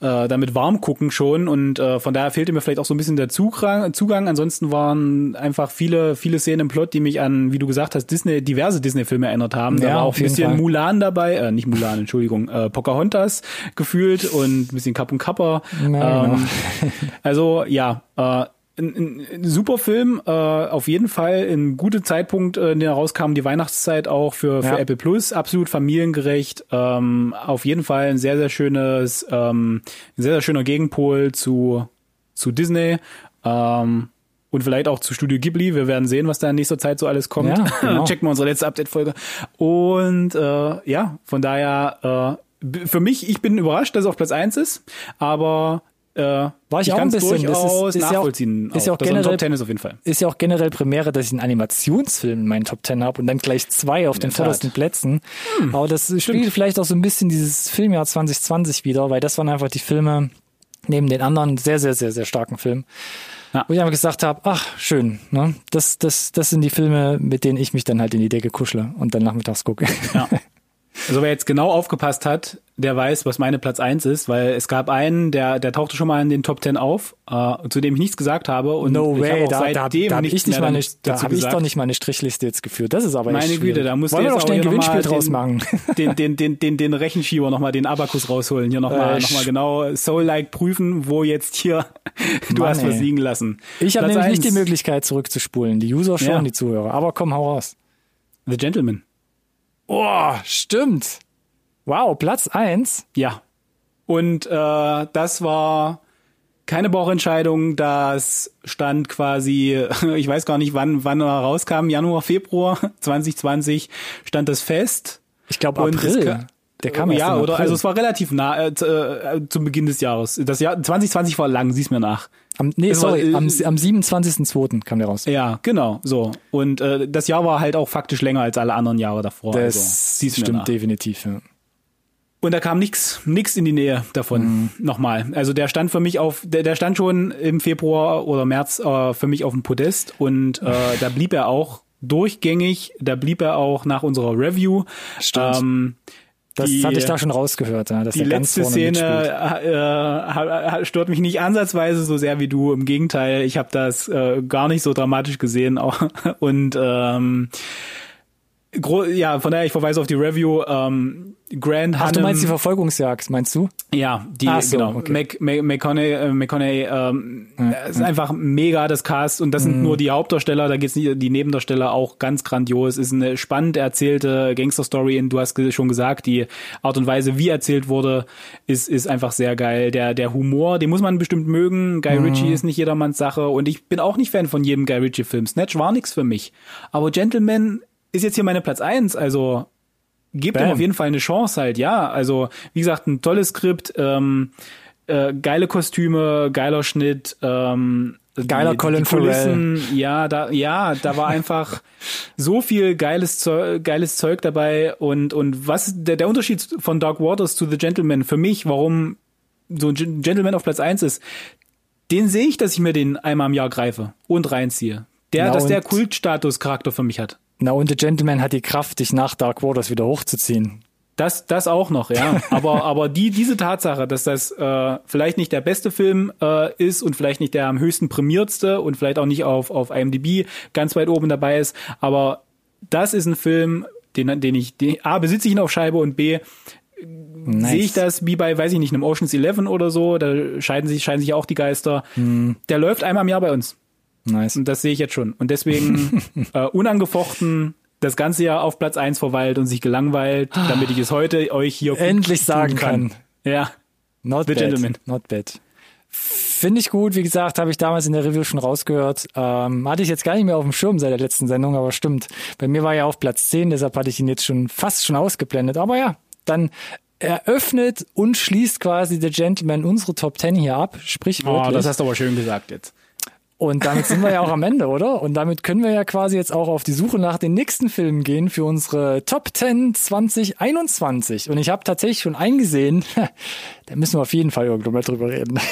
damit warm gucken schon. Und äh, von daher fehlte mir vielleicht auch so ein bisschen der Zugang. Zugang. Ansonsten waren einfach viele, viele Szenen im Plot, die mich an, wie du gesagt hast, Disney, diverse Disney-Filme erinnert haben. Ja, da war auch ein bisschen Fall. Mulan dabei, äh, nicht Mulan, Entschuldigung, äh, Pocahontas gefühlt und ein bisschen Kapp und Kapper. Ja, ähm, genau. (laughs) also ja, äh, ein, ein super Film, äh, auf jeden Fall ein guter Zeitpunkt, äh, in der rauskam, die Weihnachtszeit auch für, für ja. Apple Plus, absolut familiengerecht, ähm, auf jeden Fall ein sehr, sehr schönes, ähm, ein sehr, sehr schöner Gegenpol zu, zu Disney. Ähm, und vielleicht auch zu Studio Ghibli. Wir werden sehen, was da in nächster Zeit so alles kommt. Ja, (laughs) genau. Checken wir unsere letzte Update-Folge. Und äh, ja, von daher, äh, für mich, ich bin überrascht, dass es auf Platz eins ist, aber äh, war ich, ich auch ein bisschen das ist, ist nachvollziehen. Ja auch, ist ja auch generell Top 10 ist auf jeden Fall. Ist ja auch generell Premiere, dass ich einen Animationsfilm in meinen Top 10 habe und dann gleich zwei auf in den vordersten Plätzen. Hm, Aber das stimmt. spiegelt vielleicht auch so ein bisschen dieses Filmjahr 2020 wieder, weil das waren einfach die Filme neben den anderen sehr sehr sehr sehr starken Filmen. Ja. Wo ich einfach gesagt habe, ach, schön, ne? Das, das, das sind die Filme, mit denen ich mich dann halt in die Decke kuschle und dann nachmittags gucke. Ja. (laughs) Also wer jetzt genau aufgepasst hat, der weiß, was meine Platz eins ist, weil es gab einen, der, der tauchte schon mal in den Top Ten auf, äh, zu dem ich nichts gesagt habe. Und no ich way, da, da, da habe ich, nicht meine, da hab ich doch nicht meine Strichliste jetzt geführt. Das ist aber Meine echt Güte, da musst Wollen du jetzt auch ein Gewinnspiel draus machen. (laughs) Den, den, den, den, den Rechenschieber nochmal, den Abakus rausholen. Hier nochmal äh, noch mal genau Soul-like prüfen, wo jetzt hier (laughs) du Mann, hast was liegen lassen. Ich habe nämlich eins. nicht die Möglichkeit zurückzuspulen. Die User schon, ja. die Zuhörer. Aber komm, hau raus. The Gentleman. Oh, stimmt. Wow, Platz eins. Ja. Und äh, das war keine Bauchentscheidung, das stand quasi, (laughs) ich weiß gar nicht, wann, wann er rauskam, Januar, Februar (laughs) 2020 stand das fest. Ich glaube April. Der kam erst ja, oder also es war relativ nah äh, äh, zum Beginn des Jahres. Das Jahr 2020 war lang, sieh's mir nach. Am, nee, Es war, sorry, äh, am, am 27.02. kam der raus. Ja, genau, so. Und äh, das Jahr war halt auch faktisch länger als alle anderen Jahre davor. Das also, sieh's mir stimmt nach. definitiv. Ja. Und da kam nix, nix in die Nähe davon. Mhm. Nochmal. Also der stand für mich auf, der, der stand schon im Februar oder März äh, für mich auf dem Podest und äh, da blieb er auch durchgängig. Da blieb er auch nach unserer Review. Stimmt. Ähm, Das Die- hatte ich da schon rausgehört, ja, die letzte Szene äh, ha- stört mich nicht ansatzweise so sehr wie du. Im Gegenteil, ich habe das äh, gar nicht so dramatisch gesehen. (laughs) Auch. Und ähm, gro ja, von daher, ich verweise auf die Review. Ähm, Grand Ach, du Hanem- meinst die Verfolgungsjagd, meinst du? ja, die Ach so, genau. okay. Mac, Mac, McConaughey, äh, McConaughey ähm, ist einfach mega das Cast und das Mhm. sind nur die Hauptdarsteller, da geht's nicht die Nebendarsteller auch ganz grandios. Ist eine spannend erzählte Gangsterstory und du hast schon gesagt, die Art und Weise, wie erzählt wurde, ist ist einfach sehr geil. Der der Humor, den muss man bestimmt mögen. Guy Mhm. Ritchie ist nicht jedermanns Sache und ich bin auch nicht Fan von jedem Guy Ritchie Film. Snatch war nix für mich, aber Gentleman ist jetzt hier meine Platz eins, also gebt ihm Bam. auf jeden Fall eine Chance halt, ja. Also, wie gesagt, ein tolles Skript, ähm, äh, geile Kostüme, geiler Schnitt, ähm, Geiler Colin Kulissen, ja, da, ja, da war einfach (laughs) so viel geiles Zeug, geiles Zeug dabei und, und was, der, der Unterschied von Dark Waters zu The Gentleman für mich, warum so ein Gen- Gentleman auf Platz eins ist, den sehe ich, dass ich mir den einmal im Jahr greife und reinziehe. Der, Na dass der Kultstatus-Charakter für mich hat. Na, und The Gentleman hat die Kraft, dich nach Dark Waters wieder hochzuziehen. Das, das auch noch, ja. (laughs) Aber, aber die, diese Tatsache, dass das äh, vielleicht nicht der beste Film äh, ist und vielleicht nicht der am höchsten prämiertste und vielleicht auch nicht auf, auf IMDb ganz weit oben dabei ist, aber das ist ein Film, den, den ich, den, A, besitze ich ihn auf Scheibe und B, Nice. sehe ich das wie bei, weiß ich nicht, einem Ocean's Eleven oder so, da scheiden sich, scheiden sich auch die Geister. Der läuft einmal im Jahr bei uns. Nice. Und das sehe ich jetzt schon. Und deswegen (laughs) äh, unangefochten das ganze Jahr auf Platz eins verweilt und sich gelangweilt, damit ich es heute euch hier Endlich sagen kann. Ja. Not The bad. Gentleman. Not bad. Finde ich gut. Wie gesagt, habe ich damals in der Review schon rausgehört. Ähm, hatte ich jetzt gar nicht mehr auf dem Schirm seit der letzten Sendung, aber stimmt. Bei mir war er auf Platz 10, deshalb hatte ich ihn jetzt schon fast schon ausgeblendet. Aber ja, dann eröffnet und schließt quasi The Gentleman unsere Top 10 hier ab. Sprichwörtlich. Oh, das hast du aber schön gesagt jetzt. Und damit sind wir ja auch am Ende, oder? Und damit können wir ja quasi jetzt auch auf die Suche nach den nächsten Filmen gehen für unsere Top 10 2021. Und ich habe tatsächlich schon eingesehen, (laughs) da müssen wir auf jeden Fall irgendwo mal drüber reden. (laughs)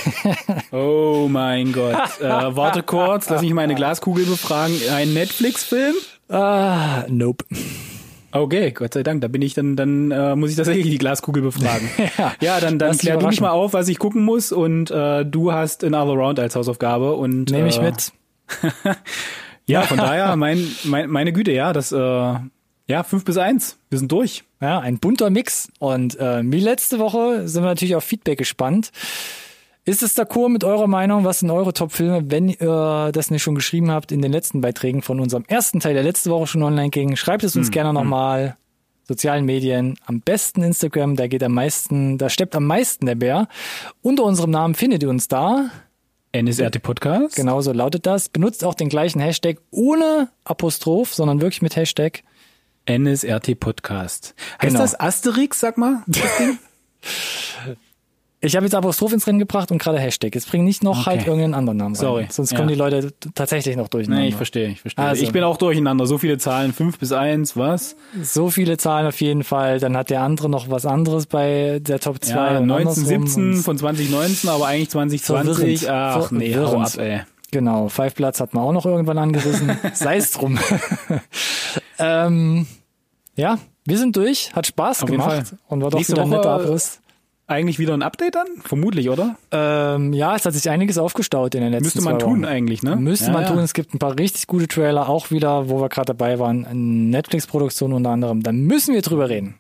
Oh mein Gott. äh, warte kurz, lass mich meine Glaskugel befragen. Ein Netflix-Film? ah, nope. Okay, Gott sei Dank, da bin ich dann, dann äh, muss ich tatsächlich die Glaskugel befragen. (laughs) Ja. ja, dann, dann klär du mich mal auf, was ich gucken muss und äh, du hast Another Round als Hausaufgabe und Nehme ich äh, mit. (laughs) Ja, von daher, mein, mein, meine Güte, ja, das, äh, ja, fünf bis eins. Wir sind durch. Ja, ein bunter Mix. Und äh, wie letzte Woche sind wir natürlich auf Feedback gespannt. Ist es d'accord mit eurer Meinung? Was sind eure Top-Filme, wenn ihr das nicht schon geschrieben habt in den letzten Beiträgen von unserem ersten Teil, der letzte Woche schon online ging? Schreibt es uns gerne nochmal. Sozialen Medien, am besten Instagram, da geht am meisten, da steppt am meisten der Bär. Unter unserem Namen findet ihr uns da. NSRT Podcast. Genauso lautet das. Benutzt auch den gleichen Hashtag ohne Apostroph, sondern wirklich mit Hashtag. NSRT Podcast. Heißt Genau. das Asterix, sag mal? (laughs) Ich habe jetzt Apostroph ins Rennen gebracht und gerade Hashtag. Jetzt bring nicht noch Okay. halt irgendeinen anderen Namen rein. Sorry. Sonst Ja. kommen die Leute tatsächlich noch durcheinander. nee, ich verstehe, ich verstehe. Also. Ich bin auch durcheinander. So viele Zahlen, fünf bis eins, was? So viele Zahlen auf jeden Fall. Dann hat der andere noch was anderes bei der Top 2. Ja, und 19, andersrum 17 und- von 2019, aber eigentlich 2020. Verwirrend. Ach nee, hau ab, ey. Genau, Five Platz hat man auch noch irgendwann angerissen. (laughs) Sei es drum. (laughs) ähm, ja, wir sind durch. Hat Spaß Auf gemacht. Und war doch Nächste wieder ein netter Abriss. Eigentlich wieder ein Update dann? Vermutlich, oder? Ähm, ja, es hat sich einiges aufgestaut in den letzten Müsste man tun eigentlich, ne? Müsste Ja, man ja. tun. Es gibt ein paar richtig gute Trailer, auch wieder, wo wir gerade dabei waren, Netflix-Produktion unter anderem. Da müssen wir drüber reden.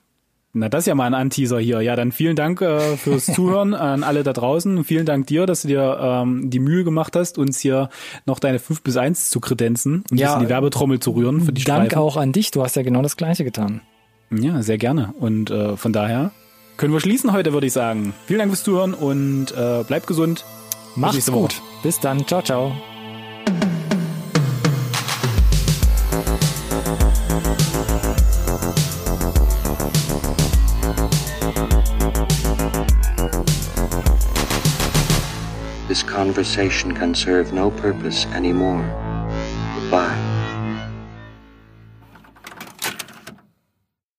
Na, das ist ja mal ein Anteaser hier. Ja, dann vielen Dank äh, fürs (laughs) Zuhören an alle da draußen. Und vielen Dank dir, dass du dir ähm, die Mühe gemacht hast, uns hier noch deine 5 bis 1 zu kredenzen und Ja. ja, die Werbetrommel zu rühren für die Dank Streifen. auch an dich. Du hast ja genau das Gleiche getan. Ja, sehr gerne. Und äh, von daher können wir schließen heute, würde ich sagen. Vielen Dank fürs Zuhören und äh, bleibt gesund. Macht's gut. Woche. Bis dann. Ciao, ciao. This conversation can serve no purpose anymore. Goodbye.